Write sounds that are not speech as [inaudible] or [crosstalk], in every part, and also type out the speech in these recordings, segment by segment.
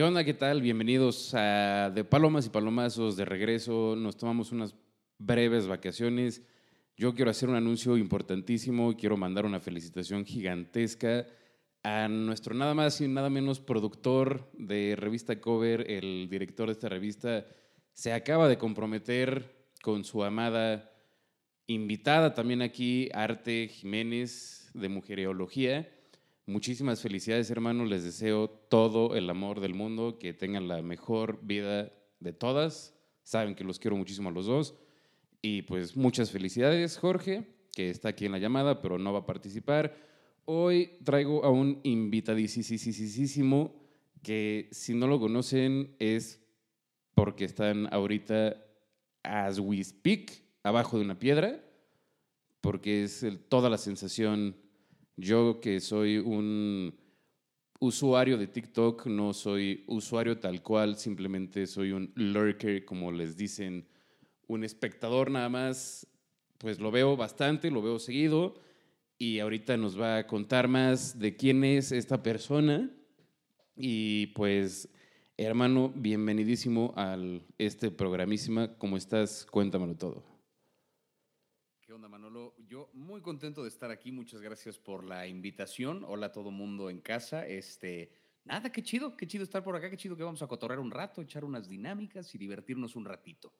¿Qué onda? ¿Qué tal? Bienvenidos a De Palomas y Palomazos de regreso. Nos tomamos unas breves vacaciones. Yo quiero hacer un anuncio importantísimo. Quiero mandar una felicitación gigantesca a nuestro nada más y nada menos productor de revista Cover, el director de esta revista, se acaba de comprometer con su amada invitada también aquí, Arte Jiménez de Mujereología. Muchísimas felicidades, hermanos. Les deseo todo el amor del mundo, que tengan la mejor vida de todas. Saben que los quiero muchísimo a los dos. Y pues muchas felicidades, Jorge, que está aquí en la llamada, pero no va a participar. Hoy traigo a un invitadísimo que si no lo conocen es porque están ahorita as we speak abajo de una piedra, porque es toda la sensación. Yo que soy un usuario de TikTok, no soy usuario tal cual, simplemente soy un lurker, como les dicen, un espectador nada más, pues lo veo bastante, lo veo seguido y ahorita nos va a contar más de quién es esta persona. Y pues, hermano, bienvenidísimo a este programísima. ¿Cómo estás? Cuéntamelo todo. ¿Qué onda, Manolo? Yo muy contento de estar aquí. Muchas gracias por la invitación. Hola a todo mundo en casa. Este, nada, qué chido, qué chido estar por acá, qué chido que vamos a cotorrear un rato, echar unas dinámicas y divertirnos un ratito.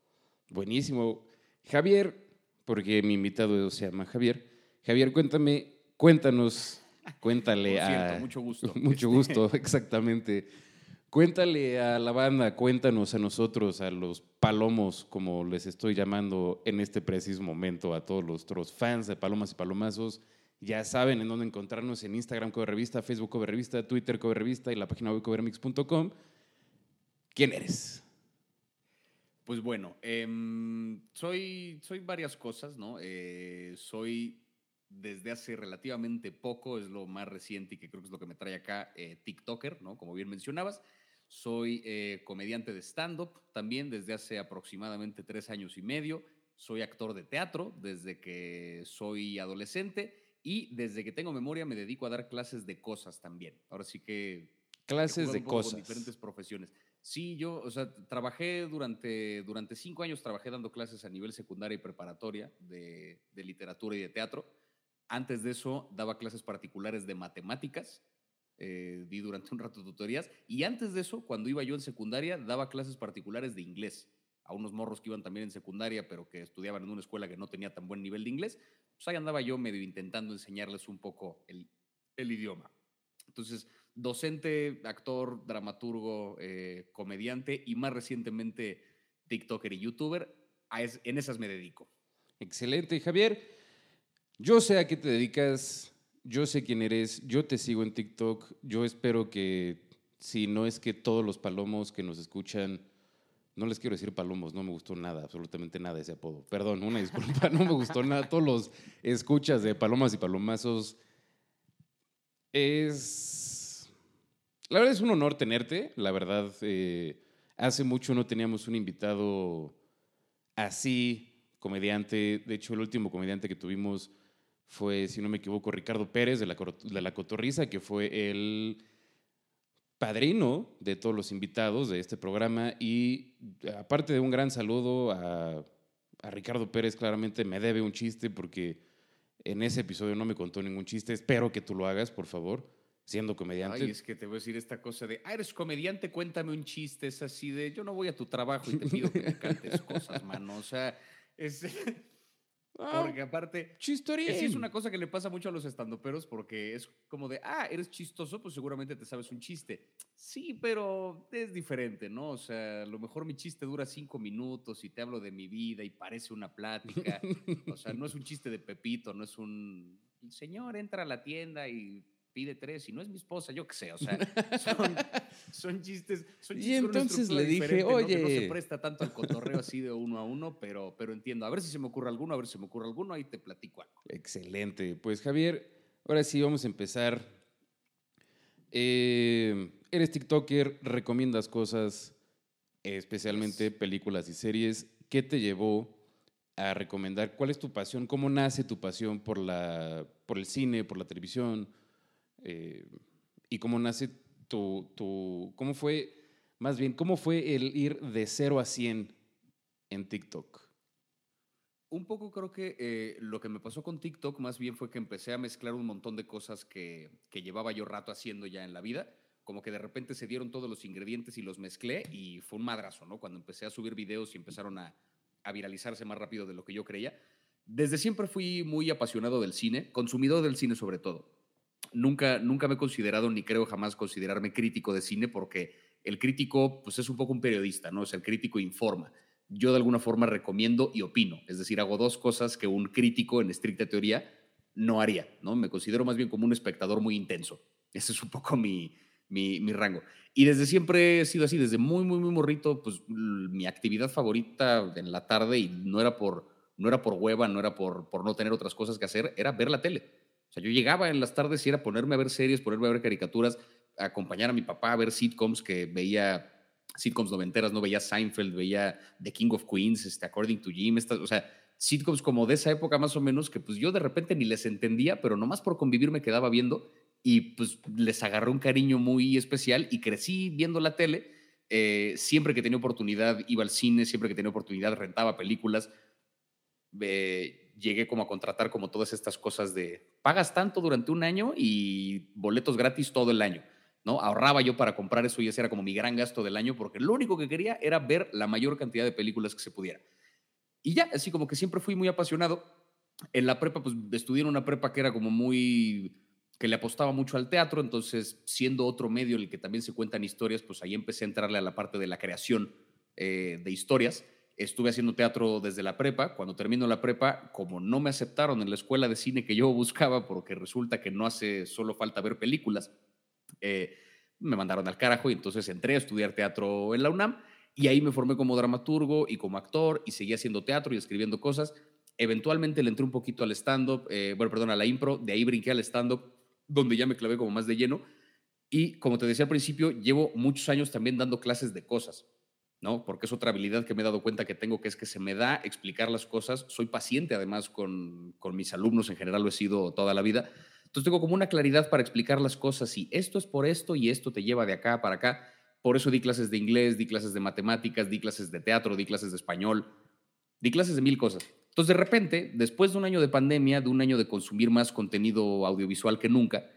Buenísimo. Javier, porque mi invitado se llama Javier. Javier, cuéntame, cuéntanos, cuéntale a... mucho gusto. [laughs] mucho gusto, exactamente. Cuéntale a la banda, cuéntanos a nosotros, a los palomos, como les estoy llamando en este preciso momento, a todos los fans de Palomas y Palomazos. Ya saben en dónde encontrarnos en Instagram Cover Revista, Facebook Cover Revista, Twitter Cover Revista y la página web covermix.com. ¿Quién eres? Pues bueno, em, soy, soy varias cosas, ¿no? Eh, soy desde hace relativamente poco, es lo más reciente y que creo que es lo que me trae acá, eh, TikToker, ¿no? Como bien mencionabas. Soy eh, comediante de stand-up también desde hace aproximadamente tres años y medio. Soy actor de teatro desde que soy adolescente y desde que tengo memoria me dedico a dar clases de cosas también. Ahora sí que... Clases de cosas. Con diferentes profesiones. Sí, yo, o sea, trabajé durante, durante cinco años, trabajé dando clases a nivel secundaria y preparatoria de, de literatura y de teatro. Antes de eso daba clases particulares de matemáticas, eh, di durante un rato tutorías, y antes de eso, cuando iba yo en secundaria, daba clases particulares de inglés a unos morros que iban también en secundaria, pero que estudiaban en una escuela que no tenía tan buen nivel de inglés, pues ahí andaba yo medio intentando enseñarles un poco el, idioma. Entonces, docente, actor, dramaturgo, eh, comediante y más recientemente TikToker y YouTuber, en esas me dedico. Excelente, Javier. Yo sé a qué te dedicas, yo sé quién eres, yo te sigo en TikTok, yo espero que, si no es que todos los palomos que nos escuchan, no les quiero decir palomos, no me gustó nada, absolutamente nada ese apodo. Perdón, una disculpa, no me gustó nada. Todos los escuchas de palomas y palomazos. Es. La verdad es un honor tenerte, la verdad. Eh, hace mucho no teníamos un invitado así, comediante. De hecho, el último comediante que tuvimos fue, si no me equivoco, Ricardo Pérez de la, de la Cotorriza, que fue el padrino de todos los invitados de este programa. Y aparte de un gran saludo a, a Ricardo Pérez, claramente me debe un chiste porque en ese episodio no me contó ningún chiste. Espero que tú lo hagas, por favor, siendo comediante. Ay, es que te voy a decir esta cosa de, ah, eres comediante, cuéntame un chiste. Es así de, yo no voy a tu trabajo y te pido que me cantes cosas, mano. O sea, es... [laughs] Ah, porque aparte, chistorín. Sí es una cosa que le pasa mucho a los estandoperos porque es como de, ah, eres chistoso, pues seguramente te sabes un chiste. Sí, pero es diferente, ¿no? O sea, a lo mejor mi chiste dura cinco minutos y te hablo de mi vida y parece una plática. o sea, no es un chiste de Pepito, no es un... El señor entra a la tienda y pide tres y no es mi esposa, yo qué sé, o sea, son, [laughs] chistes. Son chistes y entonces le dije, oye. ¿no? se presta tanto al cotorreo así de uno a uno, pero, pero entiendo. A ver si se me ocurre alguno, a ver si se me ocurre alguno, ahí te platico algo. Excelente. Pues Javier, ahora sí vamos a empezar. Eh, eres TikToker, recomiendas cosas, especialmente películas y series. ¿Qué te llevó a recomendar? ¿Cuál es tu pasión? ¿Cómo nace tu pasión por, la, por el cine, por la televisión? Eh, y cómo nace tu, tu, cómo fue Más bien, ¿cómo fue el ir de 0 a 100 en TikTok? Un poco creo que eh, lo que me pasó con TikTok más bien fue que empecé a mezclar un montón de cosas que, que llevaba yo rato haciendo ya en la vida como que de repente se dieron todos los ingredientes y los mezclé y fue un madrazo, ¿no? Cuando empecé a subir videos y empezaron a, a viralizarse más rápido de lo que yo creía. Desde siempre fui muy apasionado del cine, consumidor del cine sobre todo. Nunca, nunca me he considerado, ni creo jamás considerarme crítico de cine, porque el crítico pues, es un poco un periodista, ¿no? Es el crítico informa. Yo de alguna forma recomiendo y opino, es decir, hago dos cosas que un crítico en estricta teoría no haría, ¿no? Me considero más bien como un espectador muy intenso. Ese es un poco mi, mi, mi, rango. Y desde siempre he sido así, desde muy, muy, muy morrito, pues mi actividad favorita en la tarde, y no era por, no era por hueva, no era por, por no tener otras cosas que hacer, era ver la tele. O sea, yo llegaba en las tardes y era ponerme a ver series, ponerme a ver caricaturas, acompañar a mi papá a ver sitcoms que veía sitcoms noventeras, no veía Seinfeld, veía The King of Queens, este, According to Jim, estas, o sea, sitcoms como de esa época más o menos que pues yo de repente ni les entendía, pero nomás por convivir me quedaba viendo y pues les agarré un cariño muy especial y crecí viendo la tele. Eh, siempre que tenía oportunidad iba al cine, siempre que tenía oportunidad rentaba películas. Eh, llegué como a contratar como todas estas cosas de pagas tanto durante un año y boletos gratis todo el año. ¿no? Ahorraba yo para comprar eso y ese era como mi gran gasto del año porque lo único que quería era ver la mayor cantidad de películas que se pudiera. Y ya, así como que siempre fui muy apasionado. En la prepa, pues estudié en una prepa que era como muy que le apostaba mucho al teatro, entonces siendo otro medio en el que también se cuentan historias, pues ahí empecé a entrarle a la parte de la creación eh, de historias. Estuve haciendo teatro desde la prepa. Cuando termino la prepa, como no me aceptaron en la escuela de cine que yo buscaba, porque resulta que no hace solo falta ver películas, eh, me mandaron al carajo y entonces entré a estudiar teatro en la UNAM y ahí me formé como dramaturgo y como actor y seguí haciendo teatro y escribiendo cosas. Eventualmente le entré un poquito al stand-up, eh, bueno, perdón, a la impro, de ahí brinqué al stand-up donde ya me clavé como más de lleno. Y como te decía al principio, llevo muchos años también dando clases de cosas, ¿no? Porque es otra habilidad que me he dado cuenta que tengo, que es que se me da explicar las cosas. Soy paciente además con, con mis alumnos, en general lo he sido toda la vida. Entonces tengo como una claridad para explicar las cosas y esto es por esto y esto te lleva de acá para acá. Por eso di clases de inglés, di clases de matemáticas, di clases de teatro, di clases de español, di clases de mil cosas. Entonces, de repente, después de un año de pandemia, de un año de consumir más contenido audiovisual que nunca,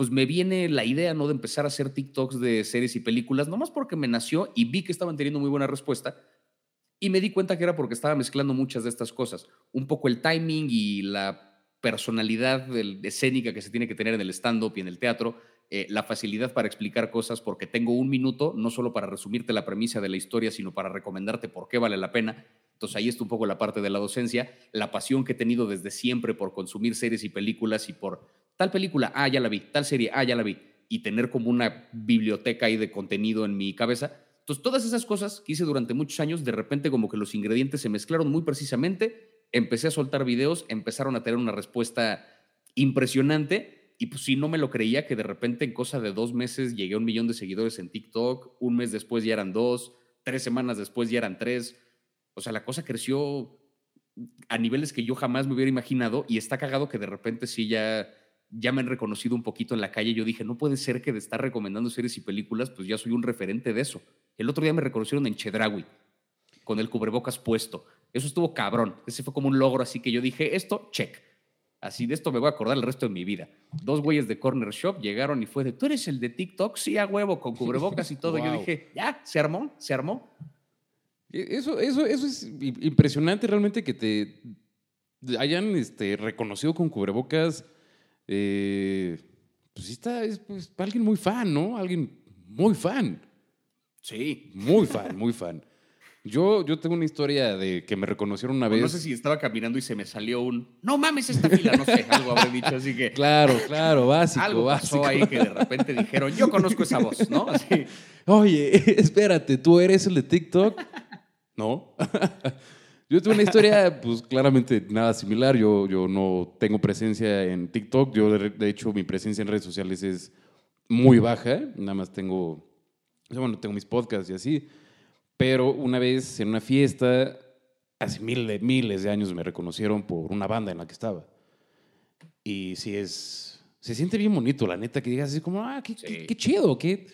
pues me viene la idea, ¿no? De empezar a hacer TikToks de series y películas, nomás porque me nació y vi que estaban teniendo muy buena respuesta. Y me di cuenta que era porque estaba mezclando muchas de estas cosas. Un poco el timing y la personalidad escénica que se tiene que tener en el stand-up y en el teatro, eh, la facilidad para explicar cosas, porque tengo un minuto, no solo para resumirte la premisa de la historia, sino para recomendarte por qué vale la pena. Entonces ahí está un poco la parte de la docencia, la pasión que he tenido desde siempre por consumir series y películas y por tal película, ah, ya la vi, tal serie, ah, ya la vi, y tener como una biblioteca ahí de contenido en mi cabeza. Entonces todas esas cosas que hice durante muchos años, de repente como que los ingredientes se mezclaron muy precisamente, empecé a soltar videos, empezaron a tener una respuesta impresionante y pues sí, no me lo creía que de repente en cosa de dos meses llegué a un millón de seguidores en TikTok, un mes después ya eran dos, tres semanas después ya eran tres o sea, la cosa creció a niveles que yo jamás me hubiera imaginado y está cagado que de repente sí ya, ya me han reconocido un poquito en la calle. Yo dije, no puede ser que de estar recomendando series y películas, pues ya soy un referente de eso. El otro día me reconocieron en Chedraui, con el cubrebocas puesto. Eso estuvo cabrón. Ese fue como un logro, así que yo dije, esto, check. Así de esto me voy a acordar el resto de mi vida. Dos güeyes de Corner Shop llegaron y fue de, ¿tú eres el de TikTok? Sí, a huevo, con cubrebocas y todo. Yo [laughs] dije, ya, se armó, se armó. E, eso, eso, eso es impresionante realmente que te hayan este, reconocido con cubrebocas. Eh, pues sí está, es pues, alguien muy fan, ¿no? Alguien muy fan. Sí. Muy fan, muy fan. Yo, yo tengo una historia de que me reconocieron una vez. No sé si estaba caminando y se me salió un. No mames esta fila, no sé, algo habré dicho, así que. Claro, claro, básico. Algo pasó ahí que de repente dijeron, yo conozco esa voz, ¿no? Así. Oye, [laughs] espérate, ¿tú eres el de TikTok? No. [laughs] yo tuve una historia, pues claramente nada similar. Yo, yo no tengo presencia en TikTok. Yo, de hecho, mi presencia en redes sociales es muy baja. Nada más tengo, bueno, tengo mis podcasts y así. Pero una vez en una fiesta, hace miles, miles de años me reconocieron por una banda en la que estaba. Y sí es, se siente bien bonito, la neta, que digas así como, ah, qué, qué, qué chido, qué,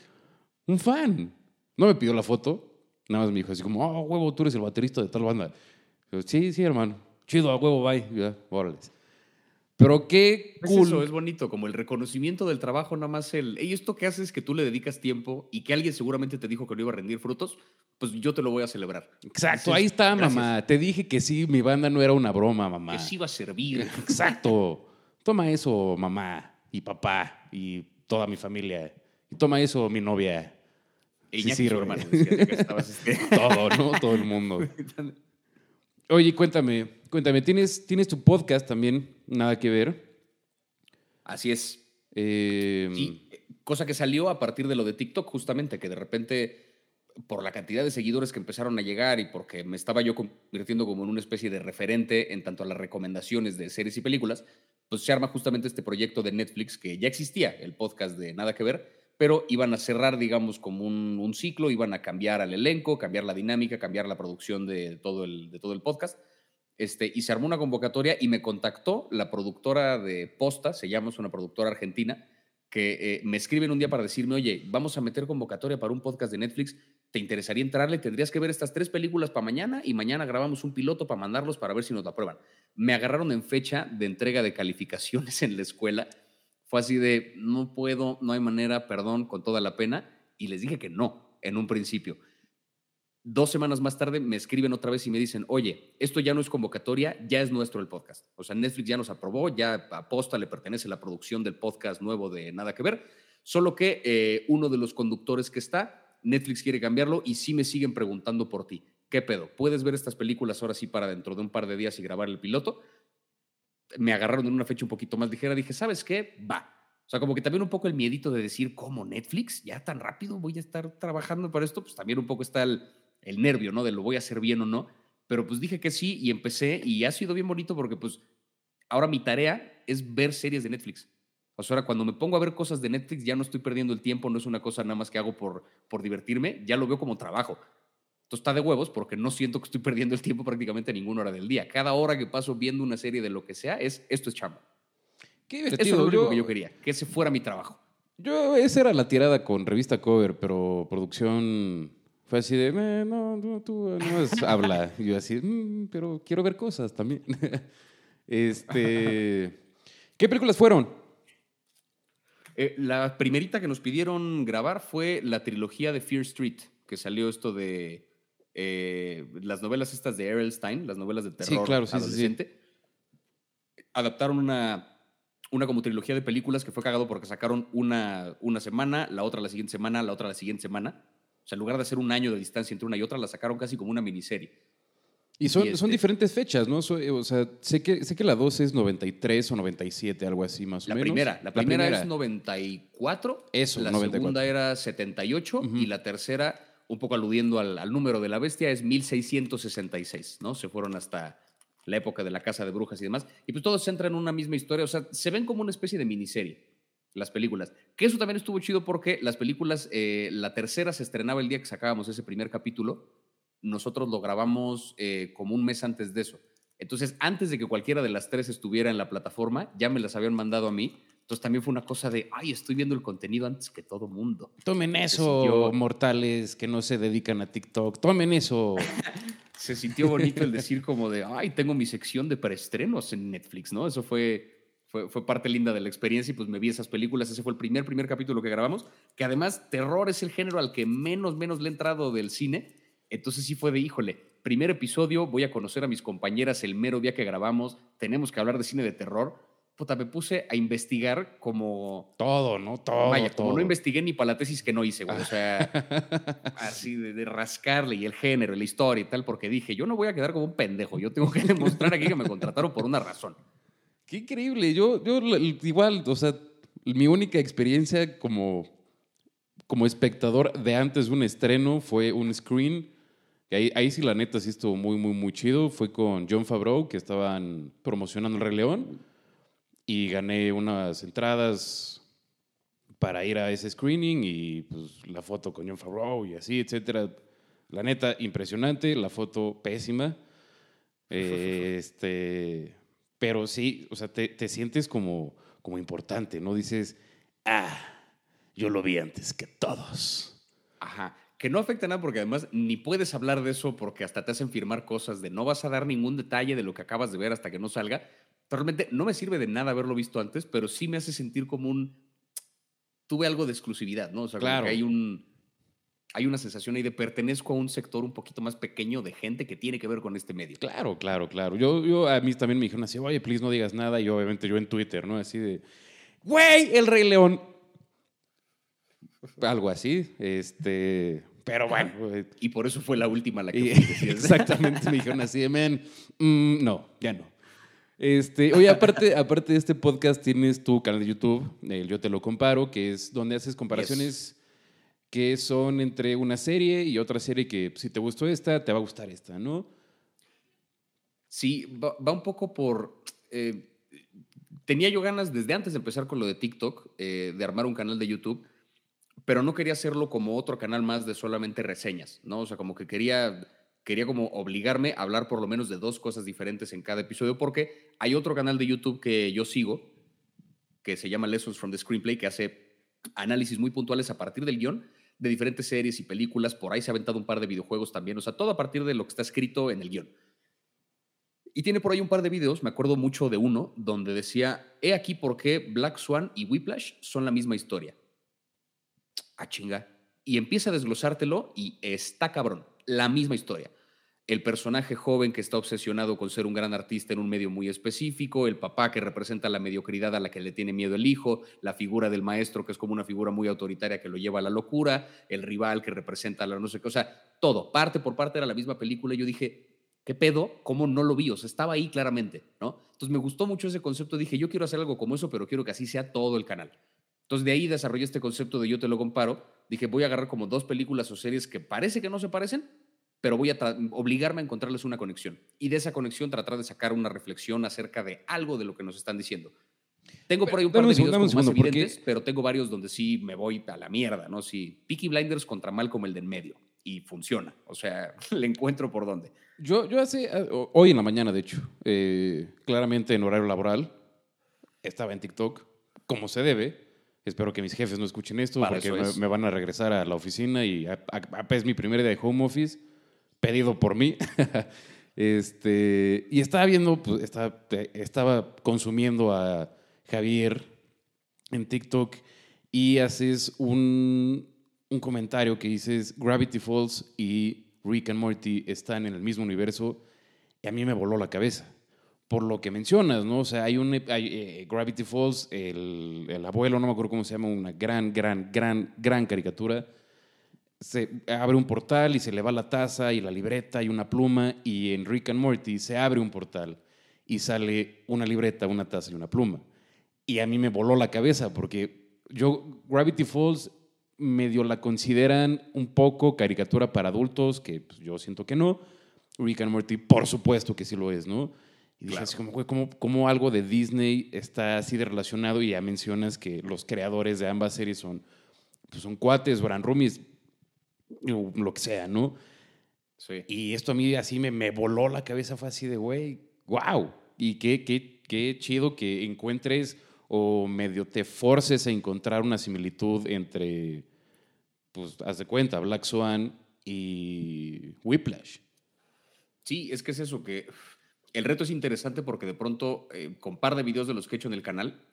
un fan. No me pidió la foto, nada más me dijo así como, oh, huevo, tú eres el baterista de tal banda. Yo, sí, sí, hermano. Chido, a huevo, bye. Ya. Pero qué Es cool. eso, es bonito, como el reconocimiento del trabajo, nada más el, y esto que haces es que tú le dedicas tiempo y que alguien seguramente te dijo que no iba a rendir frutos, pues yo te lo voy a celebrar. Exacto, ahí está, "Gracias". mamá. Te dije que sí, mi banda no era una broma, mamá. Que sí va a servir. [laughs] Exacto. Toma eso, mamá y papá y toda mi familia. Y toma eso, mi novia. E Sí Iñaki, sirve. su hermano, decía que estabas, este, [laughs] Todo, ¿no? Todo el mundo. [laughs] Oye, cuéntame, cuéntame, ¿tienes, tienes tu podcast también? Nada que ver. Así es. Eh, Sí, cosa que salió a partir de lo de TikTok, justamente, que de repente, por la cantidad de seguidores que empezaron a llegar y porque me estaba yo convirtiendo como en una especie de referente en tanto a las recomendaciones de series y películas, pues se arma justamente este proyecto de Netflix que ya existía, el podcast de Nada que Ver, pero iban a cerrar, digamos, como un, ciclo, iban a cambiar al elenco, cambiar la dinámica, cambiar la producción de todo el, de todo el podcast. Este, y se armó una convocatoria y me contactó la productora de Posta, se llama, es una productora argentina, que eh, me escriben un día para decirme, oye, vamos a meter convocatoria para un podcast de Netflix, ¿te interesaría entrarle? Tendrías que ver estas tres películas para mañana y mañana grabamos un piloto para mandarlos para ver si nos lo aprueban. Me agarraron en fecha de entrega de calificaciones [laughs] en la escuela. Fue así de, no puedo, no hay manera, perdón, con toda la pena. Y les dije que no, en un principio. Dos semanas más tarde me escriben otra vez y me dicen, oye, esto ya no es convocatoria, ya es nuestro el podcast. O sea, Netflix ya nos aprobó, ya a Posta le pertenece la producción del podcast nuevo de Nada que Ver, solo que eh, uno de los conductores que está, Netflix quiere cambiarlo y sí me siguen preguntando por ti. ¿Qué pedo? ¿Puedes ver estas películas ahora sí para dentro de un par de días y grabar el piloto? Me agarraron en una fecha un poquito más ligera, dije, ¿sabes qué? Va. O sea, como que también un poco el miedito de decir, ¿cómo Netflix? ¿Ya tan rápido voy a estar trabajando para esto? Pues también un poco está el, el nervio, ¿no? De lo voy a hacer bien o no. Pero pues dije que sí y empecé y ha sido bien bonito porque pues ahora mi tarea es ver series de Netflix. O sea, ahora cuando me pongo a ver cosas de Netflix ya no estoy perdiendo el tiempo, no es una cosa nada más que hago por, por divertirme, ya lo veo como trabajo. Entonces está de huevos porque no siento que estoy [laughs] perdiendo el tiempo prácticamente a ninguna hora del día. Cada hora que paso viendo una serie de lo que sea es esto es chamba. qué Eso es divertido. lo único Yo, que yo quería, que ese fuera mi trabajo. yo- esa era la tirada con revista cover, pero producción fue así de, "Eh, no, no, tú no [laughs] habla. Y yo así, "Mm, pero quiero ver cosas también. [laughs] este, ¿Qué películas fueron? Eh, la primerita que nos pidieron grabar fue la trilogía de Fear Street, que salió esto de eh, las novelas estas de Errol Stein, las novelas de terror claro, sí, sí, sí. adolescente. Adaptaron una, una como trilogía de películas que fue cagado porque sacaron una, una semana, la otra la siguiente semana, la otra la siguiente semana. O sea, en lugar de hacer un año de distancia entre una y otra, la sacaron casi como una miniserie. Y son, Y este- son diferentes fechas, ¿no? So- o sea, sé que, sé que la 2 es 93 o 97, algo así más o La menos. primera, la primera, es 94. Eso, La 94. segunda era 78 Ujú. y la tercera, un poco aludiendo al, número de la bestia, es 1666, ¿no? Se fueron hasta la época de la casa de brujas y demás. Y pues todos entran en una misma historia, o sea, se ven como una especie de miniserie las películas. Que eso también estuvo chido porque las películas, eh, la tercera se estrenaba el día que sacábamos ese primer capítulo, nosotros lo grabamos eh, como un mes antes de eso. Entonces, antes de que cualquiera de las tres estuviera en la plataforma, ya me las habían mandado a mí. Entonces también fue una cosa de, ay, estoy viendo el contenido antes que todo mundo. Tomen eso, sintió- mortales que no se dedican a TikTok. Tomen eso. [laughs] Se sintió bonito el decir como de, ay, tengo mi sección de preestrenos en Netflix, ¿no? Eso fue, fue, fue parte linda de la experiencia y pues me vi esas películas. Ese fue el primer, primer capítulo que grabamos, que además terror es el género al que menos, menos le he entrado del cine. Entonces sí fue de, híjole, primer episodio, voy a conocer a mis compañeras el mero día que grabamos, tenemos que hablar de cine de terror. Puta, me puse a investigar como... Todo, ¿no? Todo. Vaya, como todo. no investigué ni para la tesis que no hice, güey. O sea, [laughs] así de, de rascarle y el género, y la historia y tal, porque dije, yo no voy a quedar como un pendejo, yo tengo que [laughs] demostrar aquí que me contrataron por una razón. Qué increíble. Yo, yo igual, o sea, mi única experiencia como, como espectador de antes de un estreno fue un screen. Ahí, ahí sí, la neta, sí estuvo muy, muy, muy chido. Fue con John Favreau, que estaban promocionando el Rey León. Y gané unas entradas para ir a ese screening y pues la foto con John Favreau y así, etcétera. La neta, impresionante. La foto pésima. [laughs] Eh, este, pero sí, o sea, te, te sientes como, como importante, ¿no? Dices, ah, yo lo vi antes que todos. Ajá. que no afecta nada porque además ni puedes hablar de eso porque hasta te hacen firmar cosas de no vas a dar ningún detalle de lo que acabas de ver hasta que no salga. Realmente no me sirve de nada haberlo visto antes, pero sí me hace sentir como un... Tuve algo de exclusividad, ¿no? O sea, claro. que hay un... Hay una sensación ahí de pertenezco a un sector un poquito más pequeño de gente que tiene que ver con este medio. Claro, claro, claro. Yo, yo a mí también me dijeron así, oye, please no digas nada. Y obviamente yo en Twitter, ¿no? Así de, güey, el Rey León algo así. Este, pero bueno. Y por eso fue la última la que [laughs] Exactamente, me dijeron así men, mm, no, ya no. Este, oye, aparte, aparte de este podcast, tienes tu canal de YouTube, el Yo Te Lo Comparo, que es donde haces comparaciones que son entre una serie y otra serie que si te gustó esta, te va a gustar esta, ¿no? Sí, va, un poco por... Eh, tenía yo ganas desde antes de empezar con lo de TikTok, eh, de armar un canal de YouTube pero no quería hacerlo como otro canal más de solamente reseñas, ¿no? O sea, como que quería, quería como obligarme a hablar por lo menos de dos cosas diferentes en cada episodio, porque hay otro canal de YouTube que yo sigo, que se llama Lessons from the Screenplay, que hace análisis muy puntuales a partir del guion de diferentes series y películas. Por ahí se ha aventado un par de videojuegos también, o sea, todo a partir de lo que está escrito en el guion. Y tiene por ahí un par de videos, me acuerdo mucho de uno, donde decía, he aquí por qué Black Swan y Whiplash son la misma historia a ah, chinga. Y empieza a desglosártelo y está cabrón. La misma historia. El personaje joven que está obsesionado con ser un gran artista en un medio muy específico, el papá que representa la mediocridad a la que le tiene miedo el hijo, la figura del maestro que es como una figura muy autoritaria que lo lleva a la locura, el rival que representa la no sé qué, o sea, todo, parte por parte era la misma película y yo dije, ¿qué pedo? ¿Cómo no lo vi? O sea, estaba ahí claramente, ¿no? Entonces me gustó mucho ese concepto, dije, yo quiero hacer algo como eso, pero quiero que así sea todo el canal. Entonces de ahí desarrollé este concepto de yo te lo comparo. Dije, voy a agarrar como dos películas o series que parece que no se parecen, pero voy a obligarme a encontrarles una conexión. Y de esa conexión tratar de sacar una reflexión acerca de algo de lo que nos están diciendo. Tengo por ahí un par de videos más evidentes, pero tengo varios donde sí me voy a la mierda, ¿no? Sí, Peaky Blinders contra Malcolm el del medio. Y funciona. O sea, [laughs] le encuentro por dónde. Yo, yo hace, ah, hoy en la mañana, de hecho, eh, claramente en horario laboral, estaba en TikTok, como se debe, Espero que mis jefes no escuchen esto porque me, van a regresar a la oficina y es mi primer día de home office, pedido por mí. [laughs] este, y estaba viendo, pues, estaba, consumiendo a Javier en TikTok y haces un, un comentario que dices Gravity Falls y Rick and Morty están en el mismo universo y a mí me voló la cabeza por lo que mencionas, ¿no? O sea, hay un eh, Gravity Falls, el, el, abuelo, no me acuerdo cómo se llama, una gran, gran, gran, gran caricatura. Se abre un portal y se le va la taza y la libreta y una pluma y en Rick and Morty se abre un portal y sale una libreta, una taza y una pluma. Y a mí me voló la cabeza porque yo Gravity Falls medio la consideran un poco caricatura para adultos, que pues, yo siento que no. Rick and Morty, por supuesto que sí lo es, ¿no? Y dije así como, ¿cómo, ¿cómo, algo de Disney está así de relacionado? Y ya mencionas que los creadores de ambas series son, pues son cuates, Bran Rumis, lo que sea, ¿no? Sí. Y esto a mí así me, me voló la cabeza, fue así de, güey, wow. Y qué, qué, qué chido que encuentres o medio te forces a encontrar una similitud entre, pues, haz de cuenta, Black Swan y Whiplash. Sí, es que es eso, que el reto es interesante porque de pronto, eh, con par de videos de los que he hecho en el canal,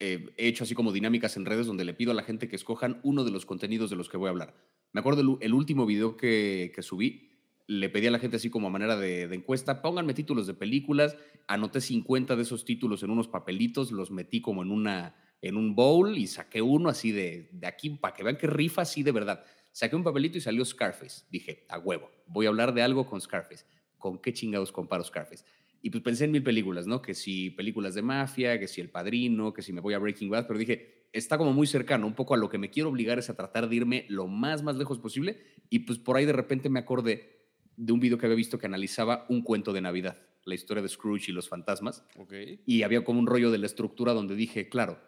eh, he hecho así como dinámicas en redes donde le pido a la gente que escojan uno de los contenidos de los que voy a hablar. Me acuerdo el, último video que, subí, le pedí a la gente así como a manera de, encuesta, pónganme títulos de películas, anoté 50 de esos títulos en unos papelitos, los metí como en, una, en un bowl y saqué uno así de, de aquí para que vean que rifa así de verdad. Saqué un papelito y salió Scarface. Dije, a huevo, voy a hablar de algo con Scarface. ¿con qué chingados comparo Scarface? Y pues pensé en mil películas, ¿no? Que si películas de mafia, que si El Padrino, que si me voy a Breaking Bad, pero dije, está como muy cercano, un poco a lo que me quiero obligar es a tratar de irme lo más, más lejos posible. Y pues por ahí de repente me acordé de un video que había visto que analizaba un cuento de Navidad, la historia de Scrooge y los fantasmas. Y había como un rollo de la estructura donde dije, claro,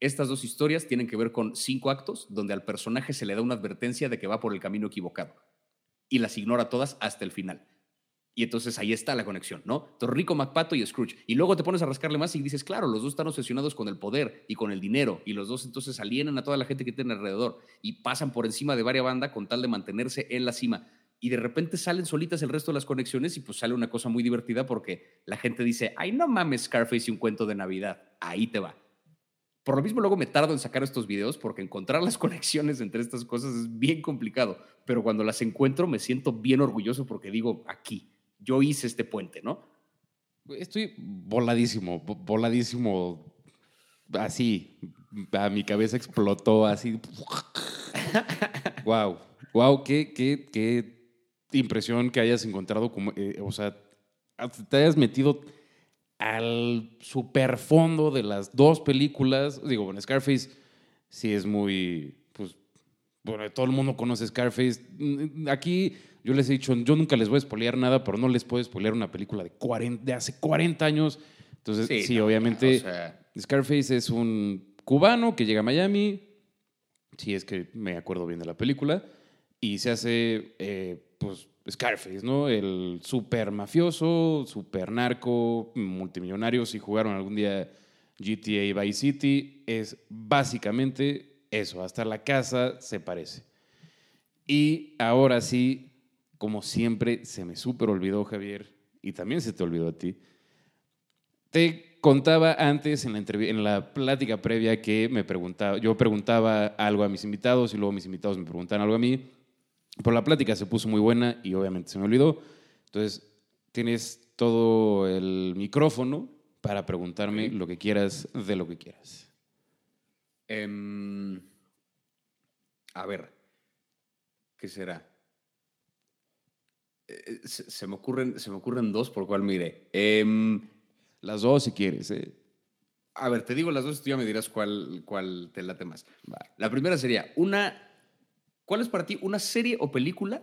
estas dos historias tienen que ver con cinco actos donde al personaje se le da una advertencia de que va por el camino equivocado y las ignora todas hasta el final. Y entonces ahí está la conexión, ¿no? Entonces Rico McPato y Scrooge. Y luego te pones a rascarle más y dices, claro, los dos están obsesionados con el poder y con el dinero. Y los dos entonces alienan a toda la gente que tienen alrededor y pasan por encima de varias bandas con tal de mantenerse en la cima. Y de repente salen solitas el resto de las conexiones y pues sale una cosa muy divertida porque la gente dice, ay, no mames Scarface y un cuento de Navidad. Ahí te va. Por lo mismo luego me tardo en sacar estos videos porque encontrar las [laughs] conexiones entre estas cosas es bien complicado. Pero cuando las encuentro me siento bien orgulloso porque digo, aquí yo hice este puente, ¿no? Estoy voladísimo, voladísimo, así, a mi cabeza explotó así. wow, wow, qué, qué, qué impresión que hayas encontrado, eh, o sea, te hayas metido al super fondo de las dos películas. Digo, bueno, Scarface sí es muy, pues, bueno, todo el mundo conoce Scarface. Aquí yo les he dicho, yo nunca les voy a spoilear nada, pero no les puedo spoilear una película de, 40, de hace 40 años. Entonces, sí, obviamente, Scarface es un cubano que llega a Miami, si es que me acuerdo bien de la película, y se hace, eh, pues, Scarface, ¿no? El super mafioso, super narco, multimillonario. Si jugaron algún día GTA Vice City, es básicamente eso. Hasta la casa se parece. Y ahora sí, como siempre, se me súper olvidó, Javier, y también se te olvidó a ti. Te contaba antes en la, en la plática previa que me preguntaba, yo preguntaba algo a mis invitados y luego mis invitados me preguntaban algo a mí. Pero la plática se puso muy buena y obviamente se me olvidó. Entonces, tienes todo el micrófono para preguntarme lo que quieras de lo que quieras. Em, a ver, ¿qué será? Eh, se, me ocurren, se me ocurren dos, por cual mire. Em, las dos si quieres. Eh. A ver, te digo las dos y tú ya me dirás cuál, cuál te late más. La primera sería una. ¿Cuál es para ti una serie o película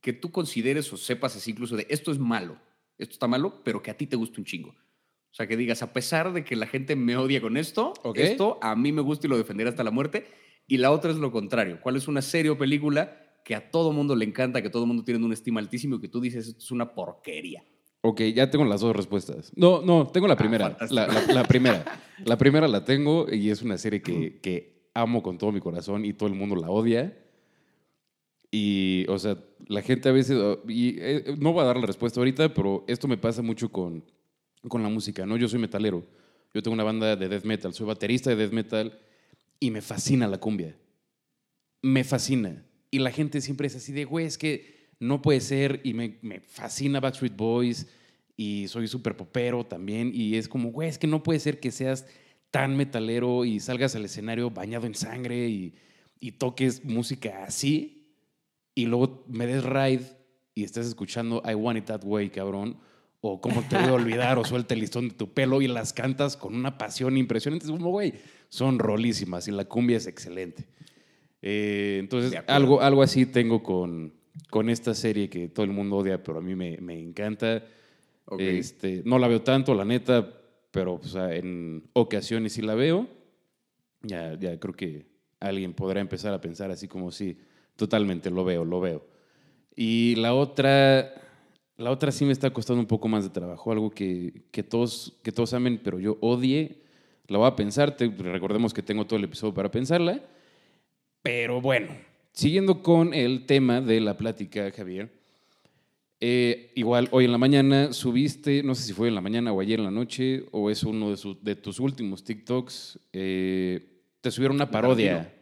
que tú consideres o sepas así incluso de esto es malo, esto está malo, pero que a ti te gusta un chingo? O sea, que digas, a pesar de que la gente me odia con esto, esto a mí me gusta y lo defenderé hasta la muerte. Y la otra es lo contrario. ¿Cuál es una serie o película que a todo mundo le encanta, que todo mundo tiene una estima altísimo y que tú dices esto es una porquería. Ok, ya tengo las dos respuestas. No, no, tengo la ah, primera. la, primera. [laughs] La primera la tengo y es una serie que, que, amo con todo mi corazón y todo el mundo la odia. Y, o sea, la gente a veces. Y, eh, no voy a dar la respuesta ahorita, pero esto me pasa mucho con, con la música, ¿no? Yo soy metalero. Yo tengo una banda de death metal. Soy baterista de death metal y me fascina la cumbia. Me fascina. Y la gente siempre es así de, güey, es que no puede ser. Y me, me fascina Backstreet Boys. Y soy súper popero también. Y es como, güey, es que no puede ser que seas tan metalero y salgas al escenario bañado en sangre y, y toques música así. Y luego me des ride y estés escuchando I Want It That Way, cabrón. O cómo te voy a olvidar, o [laughs] suelta el listón de tu pelo y las cantas con una pasión impresionante. Es como, güey, son rolísimas y la cumbia es excelente. Eh, entonces, algo, algo así tengo con, con esta serie que todo el mundo odia, pero a mí me, me encanta. Este, no la veo tanto, la neta, pero en ocasiones sí la veo. Ya, ya creo que alguien podrá empezar a pensar así como sí, totalmente lo veo, lo veo. Y la otra, la otra sí me está costando un poco más de trabajo, algo que, que todos, que todos amen, pero yo odie. La voy a pensar, recordemos que tengo todo el episodio para pensarla. Pero bueno, siguiendo con el tema de la plática, Javier. Eh, igual hoy en la mañana subiste, no sé si fue en la mañana o ayer en la noche, o es uno de, de tus últimos TikToks, eh, te subieron una parodia.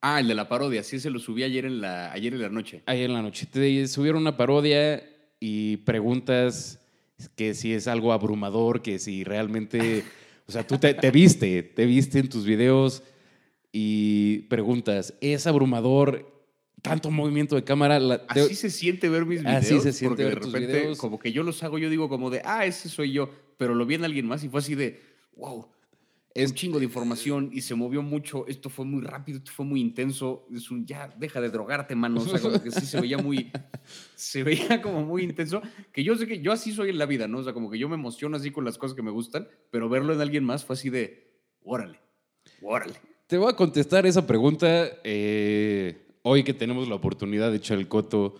Ah, el de la parodia, sí, se lo subí ayer en la, ayer en la noche. Ayer en la noche. Te subieron una parodia y preguntas que si es algo abrumador, que si realmente, o sea, tú te, te viste, te viste en tus videos y preguntas, ¿es abrumador tanto movimiento de cámara? así se siente ver mis videos. Así se siente ver de repente, como que yo los hago, yo digo como de, ah, ese soy yo, pero lo vi en alguien más y fue así de, wow, es un chingo de información y se movió mucho, esto fue muy rápido, esto fue muy intenso, es un, ya, deja de drogarte, mano, o sea, como que sí se veía muy, [laughs] se veía como muy intenso, que yo sé que yo así soy en la vida, ¿no? O sea, como que yo me emociono así con las cosas que me gustan, pero verlo en alguien más fue así de, órale, órale. Te voy a contestar esa pregunta eh, hoy que tenemos la oportunidad de echar el coto.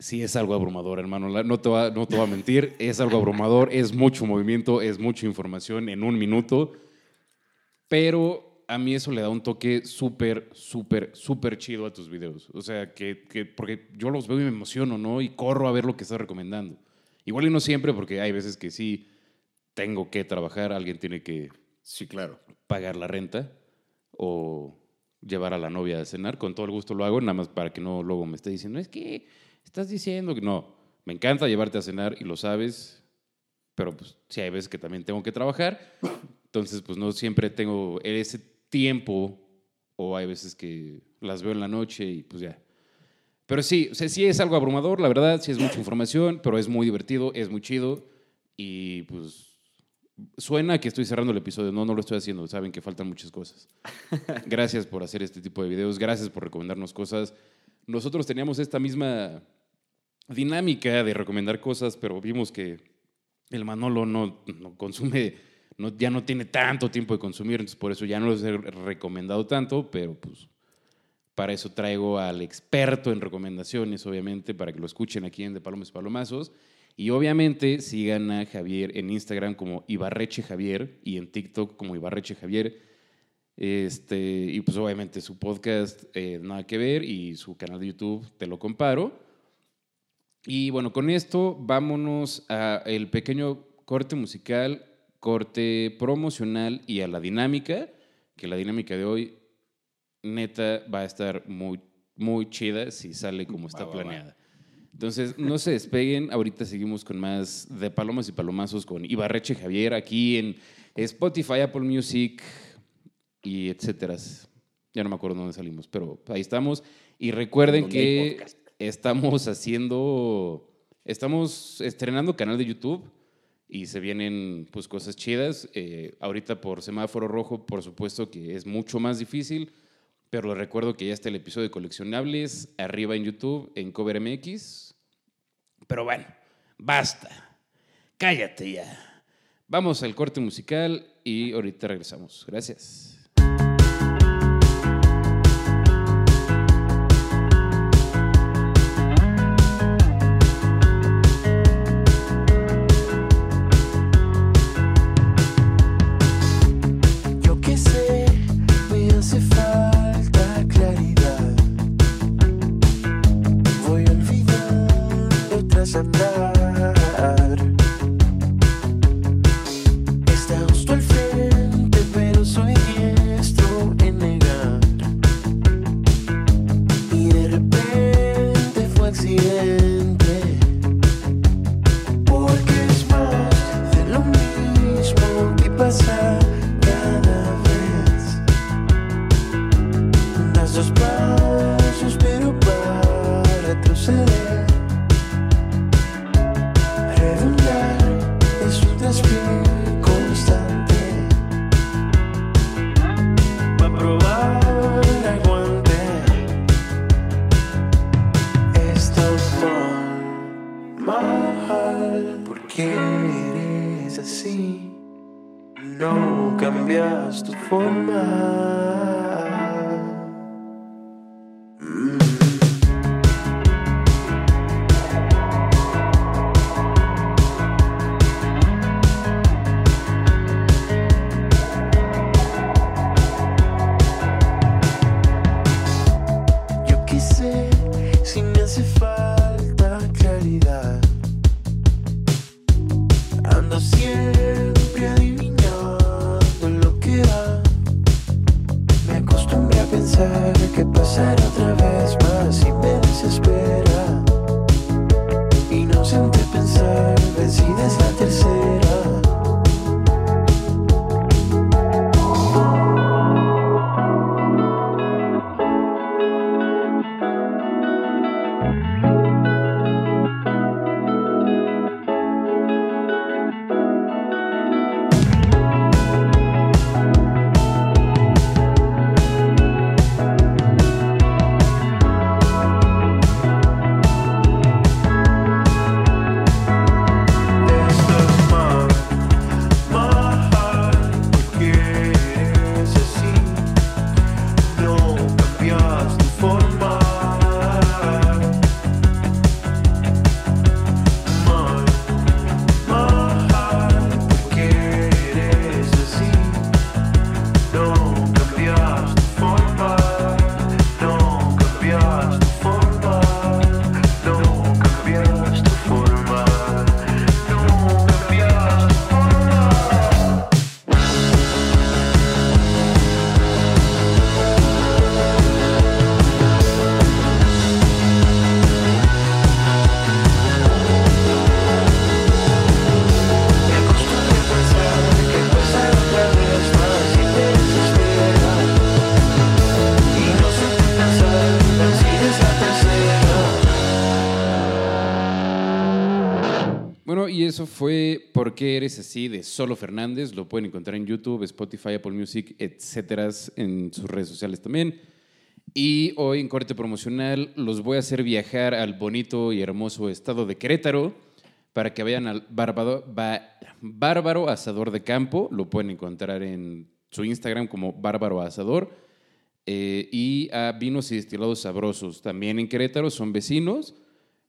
Sí, es algo abrumador, hermano. No te, va, no te voy a mentir. Es algo abrumador. Es mucho movimiento, es mucha información en un minuto. Pero a mí eso le da un toque súper, súper, súper chido a tus videos. O sea, que, que- porque yo los veo y me emociono, ¿no? Y corro a ver lo que estás recomendando. Igual y no siempre, porque hay veces que sí tengo que trabajar, alguien tiene que Sí, claro. pagar la renta o llevar a la novia a cenar. Con todo el gusto lo hago, nada más para que no luego me esté diciendo, es que estás diciendo que no. Me encanta llevarte a cenar y lo sabes, pero pues sí hay veces que también tengo que trabajar. Entonces, pues no siempre tengo ese tiempo o hay veces que las veo en la noche y pues ya. Pero sí, o sea, sí es algo abrumador, la verdad, sí es mucha información, pero es muy divertido, es muy chido y pues Suena que estoy cerrando el episodio. No, no lo estoy haciendo. Saben que faltan muchas cosas. [laughs] Gracias por hacer este tipo de videos. Gracias por recomendarnos cosas. Nosotros teníamos esta misma dinámica de recomendar cosas, pero vimos que el Manolo no, no consume, no, ya no tiene tanto tiempo de consumir, entonces por eso ya no los he recomendado tanto, pero pues para eso traigo al experto en recomendaciones, obviamente, para que lo escuchen aquí en De Palomes Palomazos. Y obviamente sigan a Javier en Instagram como Ibarreche Javier y en TikTok como Ibarreche Javier. Este, y pues obviamente su podcast eh, Nada que ver y su canal de YouTube Te lo comparo. Y bueno, con esto vámonos a el pequeño corte musical, corte promocional y a la dinámica, que la dinámica de hoy neta va a estar muy, muy chida si sale como está Va, va, va. Entonces, no se despeguen. Ahorita seguimos con más de Palomas y Palomazos con Ibarreche Javier aquí en Spotify, Apple Music y etcétera. Ya no me acuerdo dónde salimos, pero ahí estamos. Y recuerden que estamos haciendo, estamos estrenando canal de YouTube y se vienen pues cosas chidas. Eh, ahorita por semáforo rojo, por supuesto que es mucho más difícil, pero les recuerdo que ya está el episodio de coleccionables arriba en YouTube, en Cover MX. Pero bueno, basta. Cállate ya. Vamos al corte musical y ahorita regresamos. Gracias. Fue ¿Por qué eres así? de Solo Fernández. Lo pueden encontrar en YouTube, Spotify, Apple Music, etcétera, en sus redes sociales también. Y hoy en corte promocional los voy a hacer viajar al bonito y hermoso estado de Querétaro para que vayan al Bárbaro, Ba- Bárbaro Asador de Campo. Lo pueden encontrar en su Instagram como Bárbaro Asador. Eh, y a Vinos y Destilados Sabrosos. También en Querétaro son vecinos.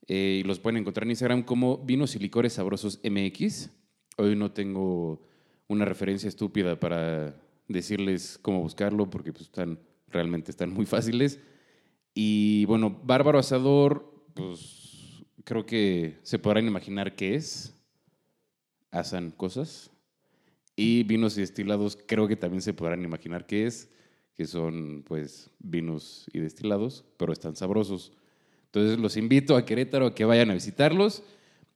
Eh, y los pueden encontrar en Instagram como Vinos y Licores Sabrosos MX. Hoy no tengo una referencia estúpida para decirles cómo buscarlo porque pues, están, realmente están muy fáciles. Y bueno, Bárbaro Asador, pues creo que se podrán imaginar qué es. Asan cosas. Y vinos y destilados, creo que también se podrán imaginar qué es, que son pues vinos y destilados, pero están sabrosos. Entonces los invito a Querétaro a que vayan a visitarlos.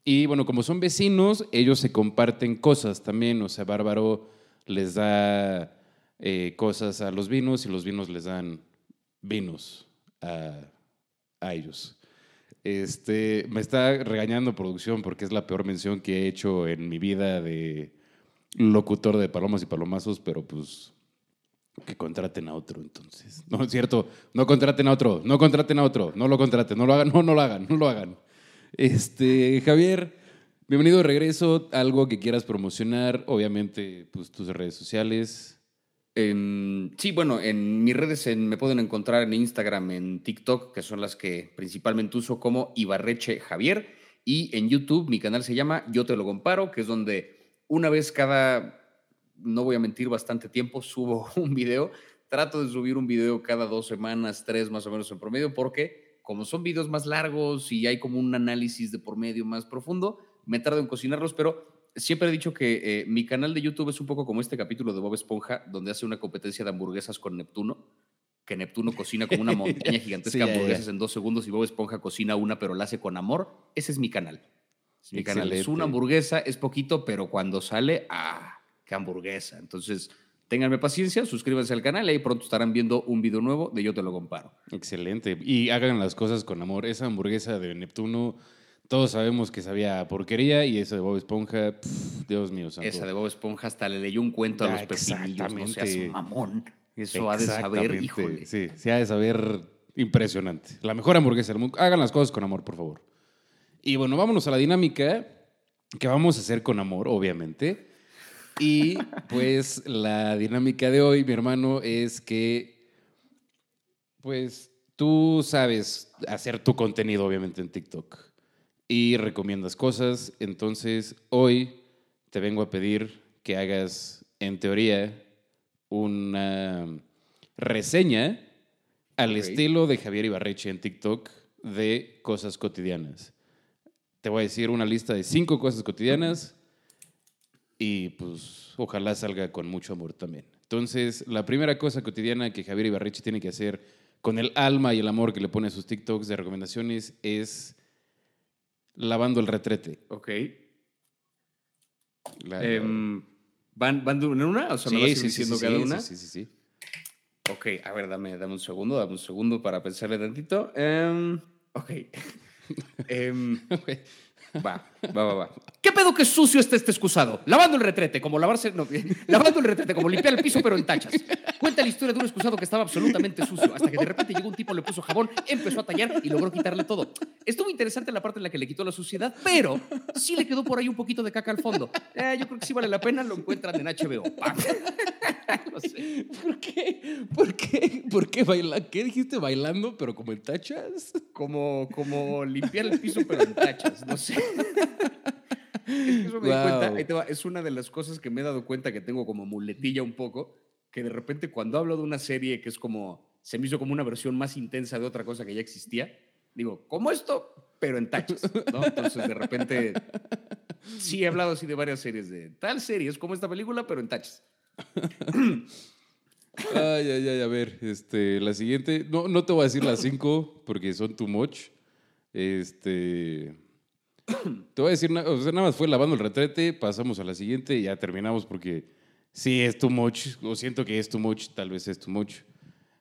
Y bueno, como son vecinos, ellos se comparten cosas también. O sea, Bárbaro les da eh, cosas a los vinos y los vinos les dan vinos a, a ellos. Este, me está regañando producción porque es la peor mención que he hecho en mi vida de locutor de palomas y palomazos, pero pues que contraten a otro entonces. No es cierto, no contraten a otro, no contraten a otro, no lo contraten, no lo hagan, [laughs] no, no lo hagan, no lo hagan. Este, Javier, bienvenido de regreso, algo que quieras promocionar, obviamente pues tus redes sociales. Sí, bueno, en mis redes me pueden encontrar en Instagram, en TikTok, que son las que principalmente uso como Ibarreche Javier. Y en YouTube mi canal se llama Yo Te Lo Comparo, que es donde una vez cada, no voy a mentir, bastante tiempo subo [laughs] un video. Trato de subir un video cada dos semanas, tres más o menos en promedio, porque como son videos más largos y hay como un análisis de por medio más profundo, me tardo en cocinarlos, pero siempre he dicho que eh, mi canal de YouTube es un poco como este capítulo de Bob Esponja, donde hace una competencia de hamburguesas con Neptuno, que Neptuno cocina como una [laughs] montaña gigantesca Sí, de ya, ya. hamburguesas en dos segundos y Bob Esponja cocina una, pero la hace con amor. Ese es mi canal. Mi canal es una hamburguesa, es poquito, pero cuando sale, ¡ah! ¡Qué hamburguesa! Entonces, ténganme paciencia, suscríbanse al canal y ahí pronto estarán viendo un video nuevo de Yo Te Lo Comparo. Excelente. Y hagan las cosas con amor. Esa hamburguesa de Neptuno, todos sabemos que sabía a porquería y esa de Bob Esponja, Dios mío santo. Esa de Bob Esponja hasta le leyó un cuento a Ah, los pepinillos. No seas mamón. Eso ha de saber, híjole. Sí, sí ha de saber impresionante. La mejor hamburguesa del mundo. Hagan las cosas con amor, por favor. Y bueno, vámonos a la dinámica que vamos a hacer con amor, obviamente. Y pues la dinámica de hoy, mi hermano, es que pues tú sabes hacer tu contenido, obviamente, en TikTok. Y recomiendas cosas. Entonces, hoy te vengo a pedir que hagas, en teoría, una reseña al estilo de Javier Ibarreche en TikTok de cosas cotidianas. Te voy a decir una lista de cinco cosas cotidianas y pues ojalá salga con mucho amor también. Entonces, la primera cosa cotidiana que Javier Ibarreche tiene que hacer con el alma y el amor que le pone a sus TikToks de recomendaciones es lavando el retrete. Ok. La- Em, ¿van, ¿Van de una en una? O sea, ¿me vas ir diciendo cada una? Sí, sí, sí. Ok, a ver, dame, dame un segundo, dame un segundo para pensarle tantito. Em, ok. [laughs] Em, sí. Va, va, va, va. ¿Qué pedo que sucio está este excusado? Lavando el retrete, como lavarse. No, lavando el retrete, como limpiar el piso, pero en tachas. Cuenta la historia de un excusado que estaba absolutamente sucio, hasta que de repente llegó un tipo, le puso jabón, empezó a tallar y logró quitarle todo. Estuvo interesante la parte en la que le quitó la suciedad, pero sí le quedó por ahí un poquito de caca al fondo. Eh, yo creo que sí vale la pena, lo encuentran en HBO. ¡Pam! [laughs] No sé. ¿Por qué? ¿Por qué? ¿Por qué baila? ¿Qué dijiste bailando, pero como en tachas? como, como limpiar el piso, pero en tachas, no sé. Es que eso me di Wow. cuenta, ahí te va, es una de las cosas que me he dado cuenta que tengo como muletilla un poco, que de repente cuando hablo de una serie que es como, se me hizo como una versión más intensa de otra cosa que ya existía, digo, como esto, pero en tachas, ¿no? Entonces de repente, sí he hablado así de varias series, de tal serie, es como esta película, pero en tachas. Ay, ay, ay, a ver, este, la siguiente, no, no te voy a decir las cinco porque son too much. Este, te voy a decir, o nada más fue lavando el retrete, pasamos a la siguiente y ya terminamos porque sí es too much, o siento que es too much, tal vez es too much,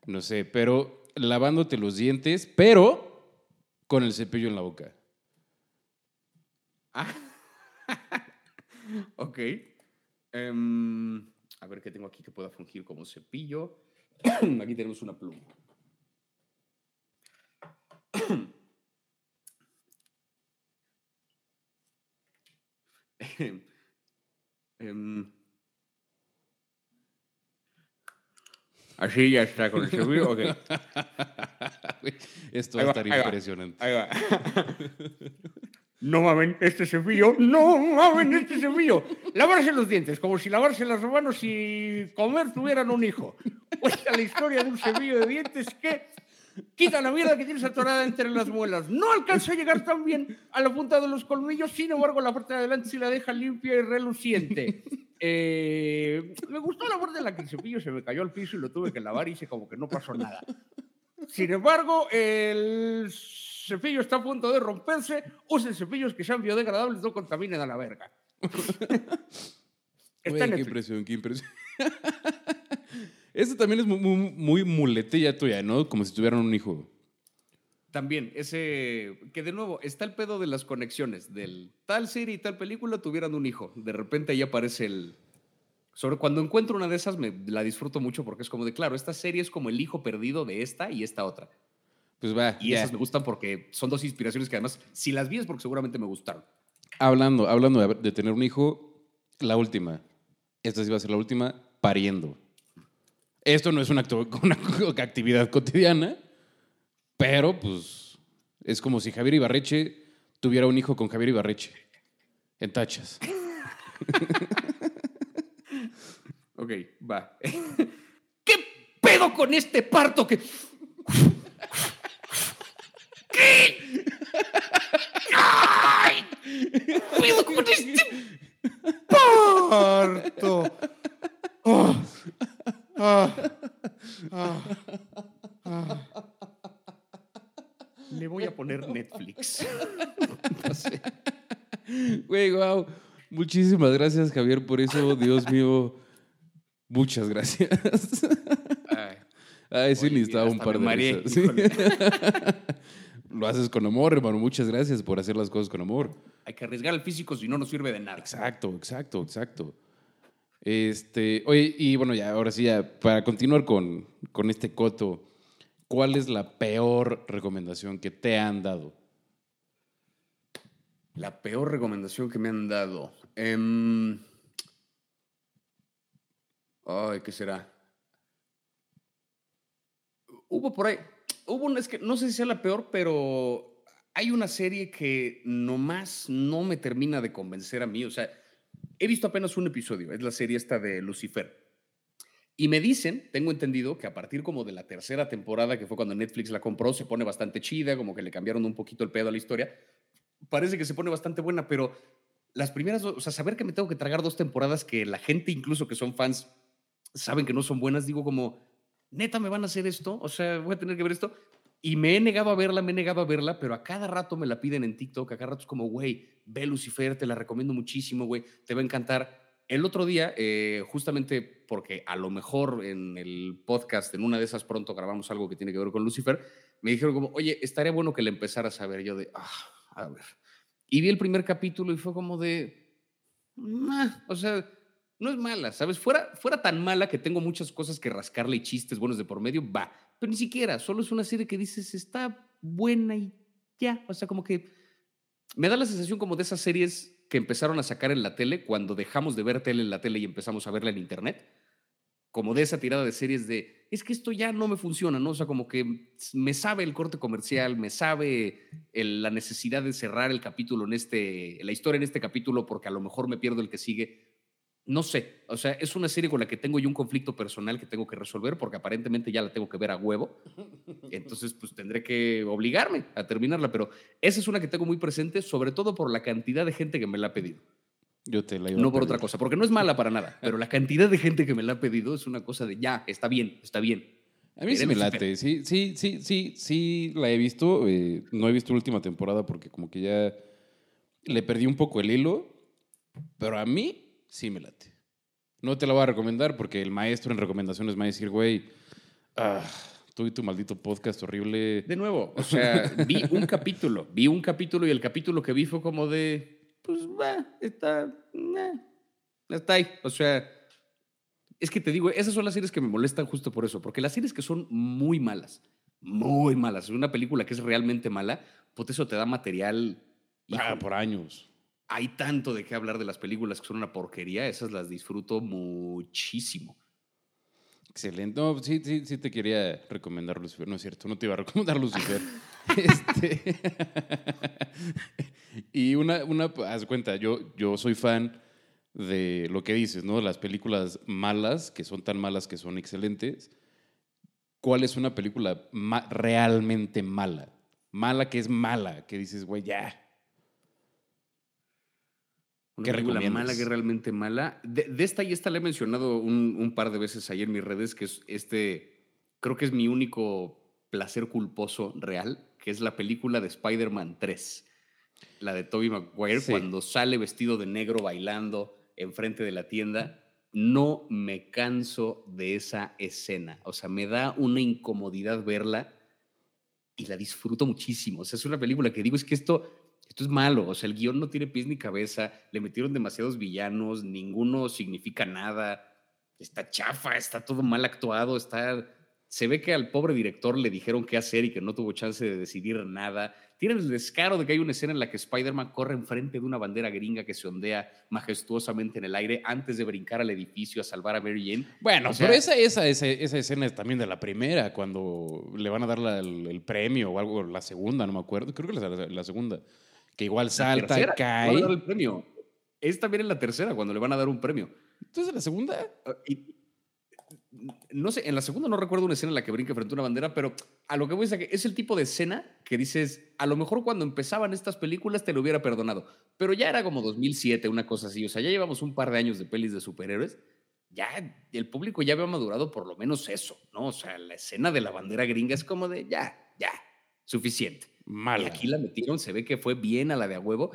no sé, pero lavándote los dientes, pero con el cepillo en la boca. [laughs] Ok. Em, a ver qué tengo aquí que pueda fungir como cepillo. [clears throat] aquí tenemos una pluma. [clears throat] Em, así ya está con el cepillo. Ok. [laughs] Esto va a estar va. impresionante. Ahí va. [laughs] No mamen este cepillo, no mamen este cepillo. Lavarse los dientes, como si lavarse las manos y comer tuvieran un hijo. Cuenta la historia de un cepillo de dientes que quita la mierda que tienes atorada entre las muelas. No alcanza a llegar tan bien a la punta de los colmillos, sin embargo, la parte de adelante sí la deja limpia y reluciente. Eh, me gustó la parte en la que el cepillo se me cayó al piso y lo tuve que lavar y hice como que no pasó nada. Sin embargo, el cepillo está a punto de romperse. Usen cepillos que sean biodegradables, no contaminen a la verga. [laughs] En qué impresión, qué impresión. [laughs] Este también es mu- mu- muy, muletilla tuya, ¿no? Como si tuvieran un hijo. También, ese. Que de nuevo, está el pedo de las conexiones. Del tal serie y tal película tuvieran un hijo. De repente ahí aparece el. Sobre cuando encuentro una de esas, me la disfruto mucho porque es como de, claro, esta serie es como el hijo perdido de esta y esta otra. Pues va, Y esas me gustan porque son dos inspiraciones que además, si las vi es porque seguramente me gustaron. Hablando, hablando de, tener un hijo, la última. Esta sí va a ser la última, pariendo. Esto no es una, [laughs] una actividad cotidiana, pero pues es como si Javier Ibarreche tuviera un hijo con Javier Ibarreche. En tachas. [laughs] Ok, va. [laughs] ¿Qué pedo con este parto que... ¿Qué? ¡Ay! ¿Qué pedo con este parto? Ah, ah, ah, ah. Le voy a poner Netflix. No sé. Güey, wow. Muchísimas gracias, Javier, por eso. Dios mío. Muchas gracias. Ay, Ay, sí, necesitaba un par de risas. Sí. Lo haces con amor, hermano. Muchas gracias por hacer las cosas con amor. hay que arriesgar el físico si no nos sirve de nada. Exacto, exacto, exacto. Este, oye, y bueno, ya, ahora sí, ya, para continuar con, con este coto, ¿cuál es la peor recomendación que te han dado? La peor recomendación que me han dado. Em, Ay, ¿qué será? Hubo por ahí. Hubo una, es que no sé si sea la peor, pero hay una serie que nomás no me termina de convencer a mí. O sea, he visto apenas un episodio. Es la serie esta de Lucifer. Y me dicen, tengo entendido, que a partir como de la tercera temporada, que fue cuando Netflix la compró, se pone bastante chida, como que le cambiaron un poquito el pedo a la historia. Parece que se pone bastante buena, pero las primeras, o sea, saber que me tengo que tragar dos temporadas que la gente, incluso que son fans, saben que no son buenas, digo como, neta, ¿me van a hacer esto? O sea, voy a tener que ver esto. Y me he negado a verla, me he negado a verla, pero a cada rato me la piden en TikTok, a cada rato es como, güey, ve Lucifer, te la recomiendo muchísimo, güey, te va a encantar. El otro día, eh, justamente porque a lo mejor en el podcast, en una de esas pronto grabamos algo que tiene que ver con Lucifer, me dijeron como, oye, estaría bueno que la empezaras a ver. Yo de, ah, a ver. Y vi el primer capítulo y fue como de, "Nah", o sea, no es mala, ¿sabes? Fuera, fuera tan mala que tengo muchas cosas que rascarle y chistes buenos de por medio, va. Pero ni siquiera, solo es una serie que dices, está buena y ya. O sea, como que me da la sensación como de esas series que empezaron a sacar en la tele cuando dejamos de ver tele en la tele y empezamos a verla en internet. Como de esa tirada de series de, es que esto ya no me funciona, ¿no? O sea, como que me sabe el corte comercial, me sabe la necesidad de cerrar el capítulo en este, la historia en este capítulo porque a lo mejor me pierdo el que sigue. No sé, o sea, es una serie con la que tengo yo un conflicto personal que tengo que resolver porque aparentemente ya la tengo que ver a huevo. [laughs] Entonces, pues tendré que obligarme a terminarla, pero esa es una que tengo muy presente, sobre todo por la cantidad de gente que me la ha pedido. Yo te la iba a No por otra cosa, porque no es mala para nada, pero la cantidad de gente que me la ha pedido es una cosa de ya, está bien, está bien. A mí sí me late, sí, sí, sí, sí, sí la he visto. eh, no he visto la última temporada porque como que ya le perdí un poco el hilo, pero a mí sí me late. No te la voy a recomendar porque el maestro en recomendaciones me va a decir, güey, ah, tú y tu maldito podcast horrible. De nuevo, o sea, vi un capítulo, vi un capítulo y el capítulo que vi fue como de, pues va, está, eh, está ahí. O sea, es que te digo, esas son las series que me molestan justo por eso, porque las series que son muy malas, muy malas, una película que es realmente mala, pues eso te da material. Ah, por años. Hay tanto de qué hablar de las películas que son una porquería, esas las disfruto muchísimo. Excelente. No, sí, sí, sí te quería recomendar Lucifer. No es cierto, no te iba a recomendar Lucifer. [laughs] este... [laughs] y una, una, haz cuenta, yo, yo soy fan de lo que dices, ¿no? Las películas malas, que son tan malas que son excelentes. ¿Cuál es una película ma- realmente mala? Mala que es mala, que dices, güey, ya. Una ¿Qué película mala que realmente mala. De, de esta y esta la he mencionado un, un par de veces ayer en mis redes, que es este, creo que es mi único placer culposo real, que es la película de Spider-Man 3. La de Tobey Maguire, Sí. cuando sale vestido de negro bailando enfrente de la tienda. No me canso de esa escena. O sea, me da una incomodidad verla y la disfruto muchísimo. O sea, es una película que digo, es que esto, esto es malo. O sea, el guion no tiene pies ni cabeza, le metieron demasiados villanos, ninguno significa nada, está chafa, está todo mal actuado, está... Se ve que al pobre director le dijeron qué hacer y que no tuvo chance de decidir nada. Tienen el descaro de que hay una escena en la que Spider-Man corre enfrente de una bandera gringa que se ondea majestuosamente en el aire antes de brincar al edificio a salvar a Mary Jane. Bueno, O sea- pero esa, esa, esa, esa escena es también de la primera, cuando le van a dar la- el, el premio o algo, la segunda, no me acuerdo, creo que la, la segunda, que igual salta, Tercera, van a cae. dar el premio. Es también en la tercera cuando le van a dar un premio. Entonces la segunda, Ah, y- no sé, en la segunda no recuerdo una escena en la que brinca frente a una bandera, pero a lo que voy es a que es el tipo de escena que dices, a lo mejor cuando empezaban estas películas te lo hubiera perdonado, pero ya era como 2007, una cosa así, o sea, ya llevamos un par de años de pelis de superhéroes, ya el público ya había madurado por lo menos eso, ¿no? O sea, la escena de la bandera gringa es como de, ya, ya, suficiente. Y mala. aquí la metieron, se ve que fue bien a la de a huevo.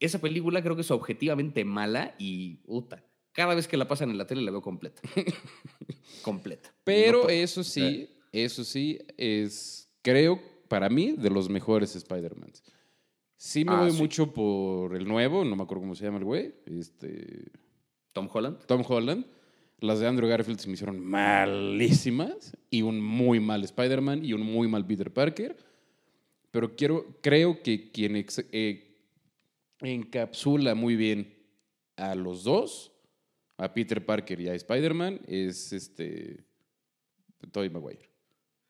Esa película creo que es objetivamente mala y puta. Cada vez que la pasan en la tele la veo completa. [laughs] completa. Pero No eso sí, eso sí, es, creo, para mí, de los mejores Spider-Man. Sí me Ah, voy sí. mucho por el nuevo, no me acuerdo cómo se llama el güey, este, Tom Holland. Tom Holland. Las de Andrew Garfield se me hicieron malísimas y un muy mal Spider-Man y un muy mal Peter Parker. Pero quiero, creo que quien ex- eh, encapsula muy bien a los dos, a Peter Parker y a Spider-Man, es este Tobey Maguire.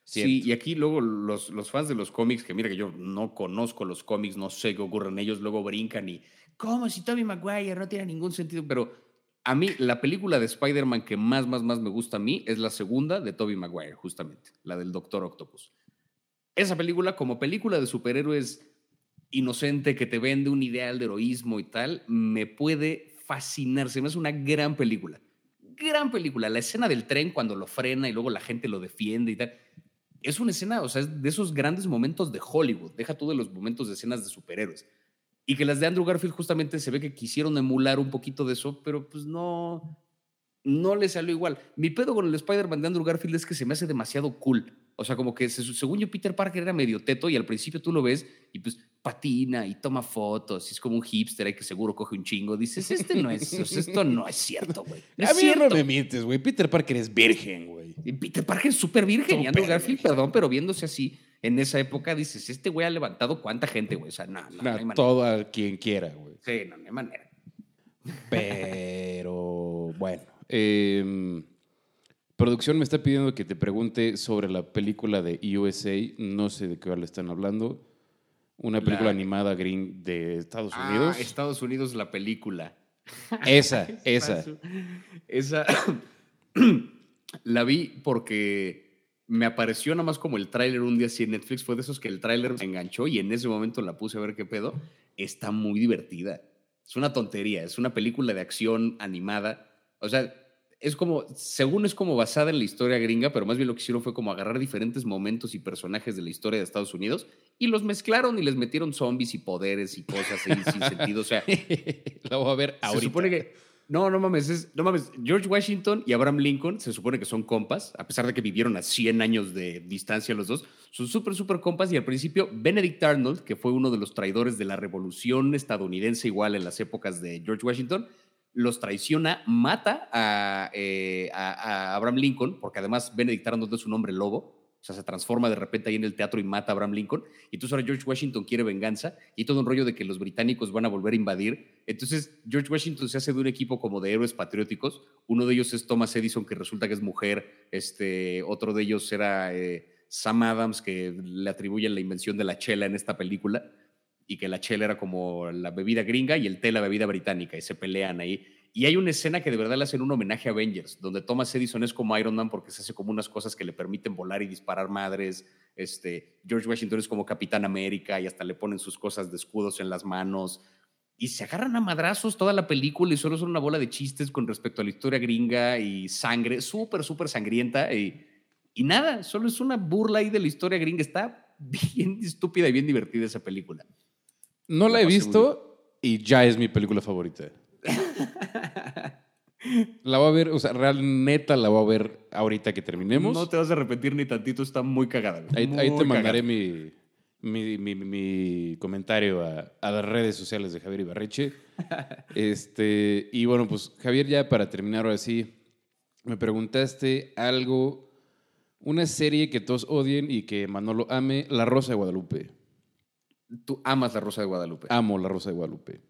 Sí, y aquí luego los, los fans de los cómics, que mira que yo no conozco los cómics, no sé qué ocurre en ellos, luego brincan y, ¿cómo si Tobey Maguire no tiene ningún sentido? Pero a mí, la película de Spider-Man que más, más, más me gusta a mí es la segunda de Tobey Maguire, justamente, la del Doctor Octopus. Esa película, como película de superhéroes inocente que te vende un ideal de heroísmo y tal, me puede fascinar. Se me hace una gran película. Gran película. La escena del tren cuando lo frena y luego la gente lo defiende y tal. Es una escena, o sea, es de esos grandes momentos de Hollywood. Deja tú de los momentos de escenas de superhéroes. Y que las de Andrew Garfield justamente se ve que quisieron emular un poquito de eso, pero pues no, no le salió igual. Mi pedo con el Spider-Man de Andrew Garfield es que se me hace demasiado cool. O sea, como que se- según yo Peter Parker era medio teto y al principio tú lo ves y pues patina y toma fotos y es como un hipster ahí que seguro coge un chingo. Dices, este no es, esto no es cierto, güey. No a mí cierto. no me mientes, güey. Peter Parker es virgen, güey. Peter Parker es súper virgen y Andrew Garfield, virgen. perdón, pero viéndose así en esa época dices, este güey ha levantado cuánta gente, güey. O sea, no, no, no hay manera. todo a quien quiera, güey. Sí, no, no hay manera. Pero bueno. em, producción me está pidiendo que te pregunte sobre la película de USA. No sé de qué le están hablando. Una película La- animada green de Estados Ah, Unidos. Estados Unidos, la película. [laughs] Esa, [laughs] esa. Esa [coughs] la vi porque me apareció nada más como el tráiler un día así en Netflix. Fue de esos que el tráiler me enganchó y en ese momento la puse a ver qué pedo. Está muy divertida. Es una tontería. Es una película de acción animada. O sea, es como, según es como basada en la historia gringa, pero más bien lo que hicieron fue como agarrar diferentes momentos y personajes de la historia de Estados Unidos y los mezclaron y les metieron zombies y poderes y cosas ahí sin [laughs] sentido. O sea, [laughs] la voy a ver se ahorita. supone que No, no mames, es, no mames. George Washington y Abraham Lincoln se supone que son compas, a pesar de que vivieron a 100 años de distancia los dos. Son súper, súper compas y al principio Benedict Arnold, que fue uno de los traidores de la revolución estadounidense igual en las épocas de George Washington, los traiciona, mata a, eh, a- Abraham Lincoln, porque además Benedict Arnold es un hombre lobo, o sea, se transforma de repente ahí en el teatro y mata a Abraham Lincoln. Y entonces ahora George Washington quiere venganza y todo un rollo de que los británicos van a volver a invadir. Entonces George Washington se hace de un equipo como de héroes patrióticos. Uno de ellos es Thomas Edison, que resulta que es mujer. Este, otro de ellos era eh, Sam Adams, que le atribuyen la invención de la chela en esta película y que la chela era como la bebida gringa y el té la bebida británica y se pelean ahí. Y hay una escena que de verdad le hacen un homenaje a Avengers, donde Thomas Edison es como Iron Man porque se hace como unas cosas que le permiten volar y disparar madres. Este, George Washington es como Capitán América y hasta le ponen sus cosas de escudos en las manos. Y se agarran a madrazos toda la película y solo son una bola de chistes con respecto a la historia gringa y sangre, súper, súper sangrienta. Y, y nada, solo es una burla ahí de la historia gringa. Está [laughs] bien estúpida y bien divertida esa película. No la La he visto y ya es mi película favorita. La voy a ver, o sea, real neta la voy a ver ahorita que terminemos. No te vas a arrepentir ni tantito, está muy cagada. ahí, ahí te mandaré mi, mi, mi- mi comentario a, a las redes sociales de Javier Ibarreche. [laughs] este, y bueno, pues Javier, ya para terminar ahora sí, me preguntaste algo, una serie que todos odien y que Manolo ame, La Rosa de Guadalupe. Tú amas la Rosa de Guadalupe. Amo La Rosa de Guadalupe.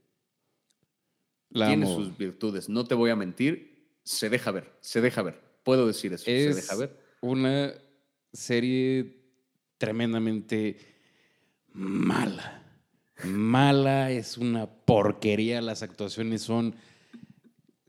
La Tiene amo. sus virtudes, no te voy a mentir, se deja ver, se deja ver. Puedo decir eso, se Es deja ver. una serie tremendamente mala. Mala, es una porquería. Las actuaciones son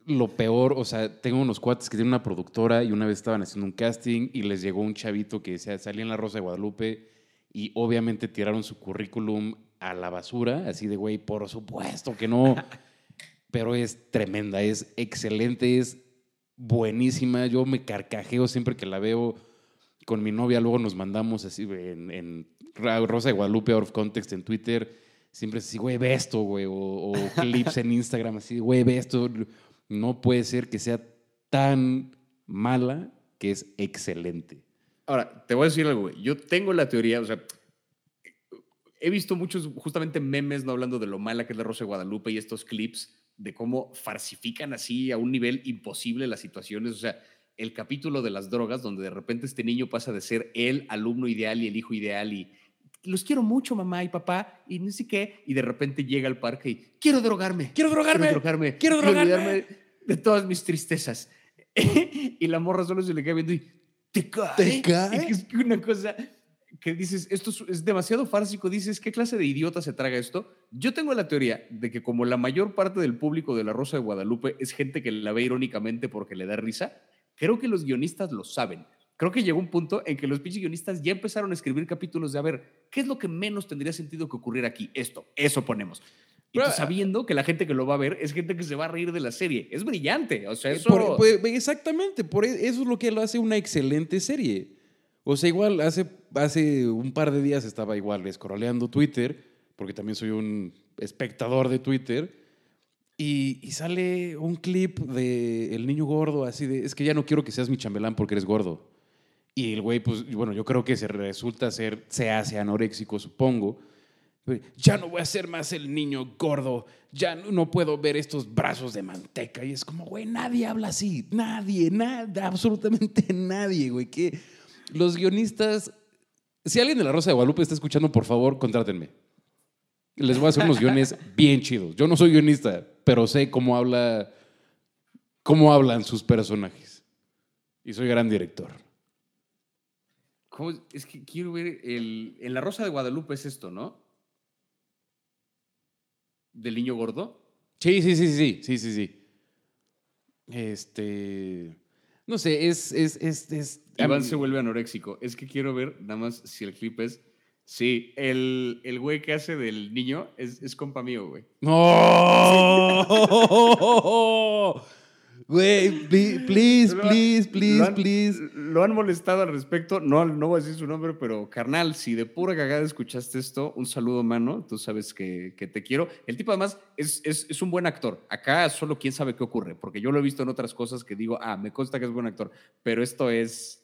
lo peor. O sea, tengo unos cuates que tienen una productora y una vez estaban haciendo un casting y les llegó un chavito que decía, salía en La Rosa de Guadalupe y obviamente tiraron su currículum a la basura, así de, güey, por supuesto que no. [laughs] Pero es tremenda, es excelente, es buenísima. Yo me carcajeo siempre que la veo con mi novia. Luego nos mandamos así en, Rosa de Guadalupe, out of context en Twitter. Siempre así, güey, ve esto, güey. O, o [laughs] clips en Instagram, así, güey, ve esto. No puede ser que sea tan mala que es excelente. Ahora, te voy a decir algo, güey. Yo tengo la teoría, o sea, he visto muchos justamente memes no hablando de lo mala que es la Rosa de Guadalupe y estos clips de cómo farsifican así a un nivel imposible las situaciones. O sea, el capítulo de las drogas, donde de repente este niño pasa de ser el alumno ideal y el hijo ideal y los quiero mucho, mamá y papá, y no sé qué, y de repente llega al parque y quiero drogarme. ¡Quiero drogarme! Quiero drogarme. ¡Quiero drogarme! de todas mis tristezas. [laughs] y la morra solo se le queda viendo y te cae. ¿Te cae? Es que una cosa que dices, esto es, demasiado fársico, dices, ¿qué clase de idiota se traga esto? Yo tengo la teoría de que como la mayor parte del público de La Rosa de Guadalupe es gente que la ve irónicamente porque le da risa, creo que los guionistas lo saben. Creo que llegó un punto en que los pinches guionistas ya empezaron a escribir capítulos de, a ver, ¿qué es lo que menos tendría sentido que ocurriera aquí? Esto, eso ponemos. Y Pero- tú sabiendo que la gente que lo va a ver es gente que se va a reír de la serie. Es brillante. O sea, eso... Por- por- exactamente, por e- eso es lo que lo hace una excelente serie. O sea, igual hace, hace un par de días estaba igual escroleando Twitter, porque también soy un espectador de Twitter, y, y sale un clip de el niño gordo, así de, es que ya no quiero que seas mi chambelán porque eres gordo. Y el güey, pues, bueno, yo creo que se resulta ser, se hace anoréxico, supongo. Ya no voy a ser más el niño gordo, ya no, puedo ver estos brazos de manteca. Y es como, güey, nadie habla así, nadie, nada, absolutamente [laughs] nadie, güey. Que los guionistas, si alguien de la Rosa de Guadalupe está escuchando, por favor, contrátenme. Les voy a hacer unos guiones [laughs] bien chidos. Yo no soy guionista, pero sé cómo habla, cómo hablan sus personajes. Y soy gran director. ¿Cómo es? Es que quiero ver el... En La Rosa de Guadalupe es esto, ¿no? Del niño gordo. Sí, sí, sí, sí, sí, sí, sí. Este, no sé, es, es, es, es- Iván mí- se vuelve anoréxico. Es que quiero ver nada más si el clip es... Sí, el, el güey que hace del niño es, es compa mío, güey. ¡No! [laughs] Güey, please, Lo- please, please, lo han- please. Lo han molestado al respecto. No, no voy a decir su nombre, pero carnal, si de pura cagada escuchaste esto, un saludo, mano. Tú sabes que, que te quiero. El tipo, además, es, es, es un buen actor. Acá solo quién sabe qué ocurre, porque yo lo he visto en otras cosas que digo, ah, me consta que es buen actor, pero esto es.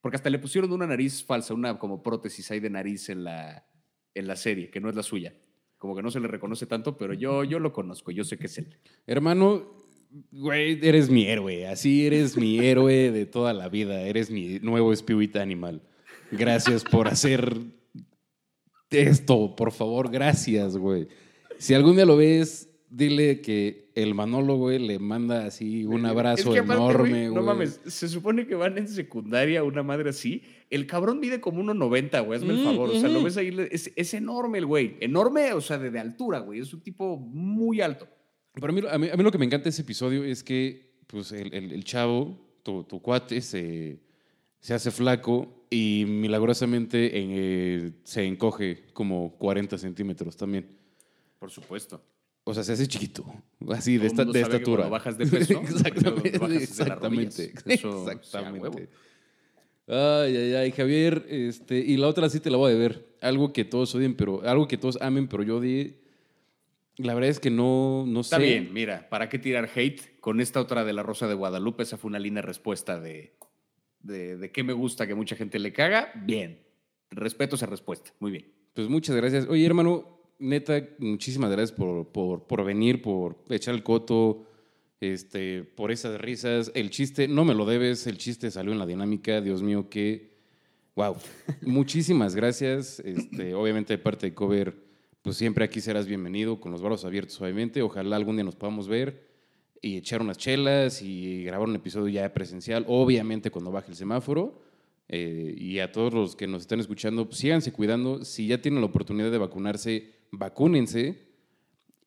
Porque hasta le pusieron una nariz falsa, una como prótesis ahí de nariz en la, en la serie, que no es la suya. Como que no se le reconoce tanto, pero yo, yo lo conozco, yo sé que es él. Hermano, güey, eres mi héroe. Así eres mi héroe de toda la vida. Eres mi nuevo Spirit Animal. Gracias por hacer esto, por favor. Gracias, güey. Si algún día lo ves, dile que el Manolo, güey, le manda así un abrazo Es que aparte, enorme, güey. No mames, se supone que van en secundaria una madre así. El cabrón mide como 1,90, güey, hazme el Mm, favor. O sea, lo ves ahí, es enorme el güey. Enorme, o sea, de, de altura, güey. Es un tipo muy alto. Pero a mí, a, mí, a mí lo que me encanta de ese episodio es que pues, el, el- el chavo, tu, tu cuate, se, se hace flaco y milagrosamente eh, se encoge como 40 centímetros también. Por supuesto. O sea, se hace chiquito, así de, esta, de estatura. bajas de peso, [laughs] exactamente, bajas exactamente, exactamente. Ay, ay, ay, Javier, este, y la otra sí te la voy a deber. Algo que todos odien, pero algo que todos amen, pero yo odié. La verdad es que no, no Está sé. bien, mira, ¿para qué tirar hate? Con esta otra de la Rosa de Guadalupe, esa fue una linda respuesta de, de, de qué me gusta que mucha gente le caga. Bien. Respeto esa respuesta. Muy bien. Pues muchas gracias. Oye, hermano, neta, muchísimas gracias por, por, por venir, por echar el coto, este, por esas risas. El chiste, no me lo debes, el chiste salió en la dinámica. Dios mío, que. Wow. [laughs] muchísimas gracias. Este, obviamente, de parte de Cover, pues siempre aquí serás bienvenido, con los brazos abiertos, obviamente. Ojalá algún día nos podamos ver y echar unas chelas y grabar un episodio ya presencial, obviamente cuando baje el semáforo. Eh, y a todos los que nos están escuchando, pues, síganse cuidando. Si ya tienen la oportunidad de vacunarse, vacúnense.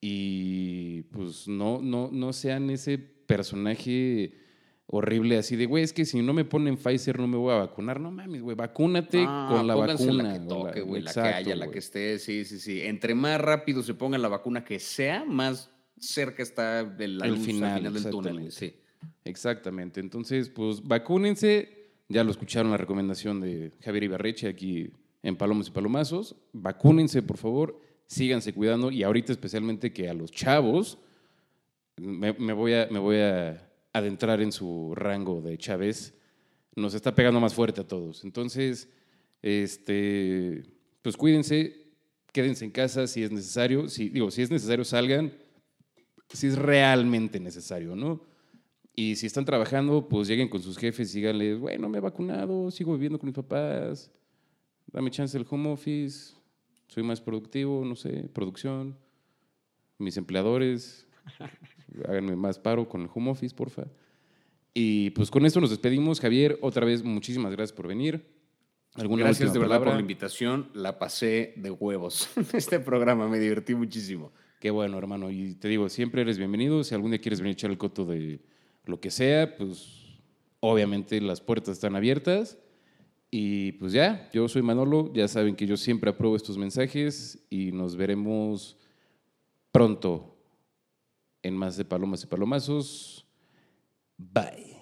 Y pues no, no, no sean ese personaje horrible así de, güey, es que si no me ponen Pfizer no me voy a vacunar. No mames, güey, vacúnate Ah, con la vacuna. La que toque, güey, la, que exacto, haya, la que esté, sí, sí, sí. Entre más rápido se ponga la vacuna que sea, más cerca está de la luz final, al final del túnel. Sí. Exactamente. Entonces, pues vacúnense. Ya lo escucharon la recomendación de Javier Ibarreche aquí en Palomos y Palomazos. Vacúnense, por favor. Síganse cuidando. Y ahorita especialmente que a los chavos, me, me voy, a, me voy a adentrar en su rango de Chávez. Nos está pegando más fuerte a todos. Entonces, este, pues cuídense. Quédense en casa si es necesario. Si, digo, si es necesario, salgan. Si es realmente necesario, ¿no? Y si están trabajando, pues lleguen con sus jefes y díganles, bueno, me he vacunado, sigo viviendo con mis papás, dame chance del home office, soy más productivo, no sé, producción, mis empleadores, [laughs] háganme más paro con el home office, porfa. Y pues con esto nos despedimos. Javier, otra vez, muchísimas gracias por venir. ¿Alguna Gracias de verdad por palabra? la invitación. La pasé de huevos. [laughs] Este programa me divertí muchísimo. Qué bueno, hermano. Y te digo, siempre eres bienvenido. Si algún día quieres venir a echar el coto de lo que sea, pues obviamente las puertas están abiertas. Y pues ya, yo soy Manolo. Ya saben que yo siempre apruebo estos mensajes y nos veremos pronto en más de Palomas y Palomazos. Bye.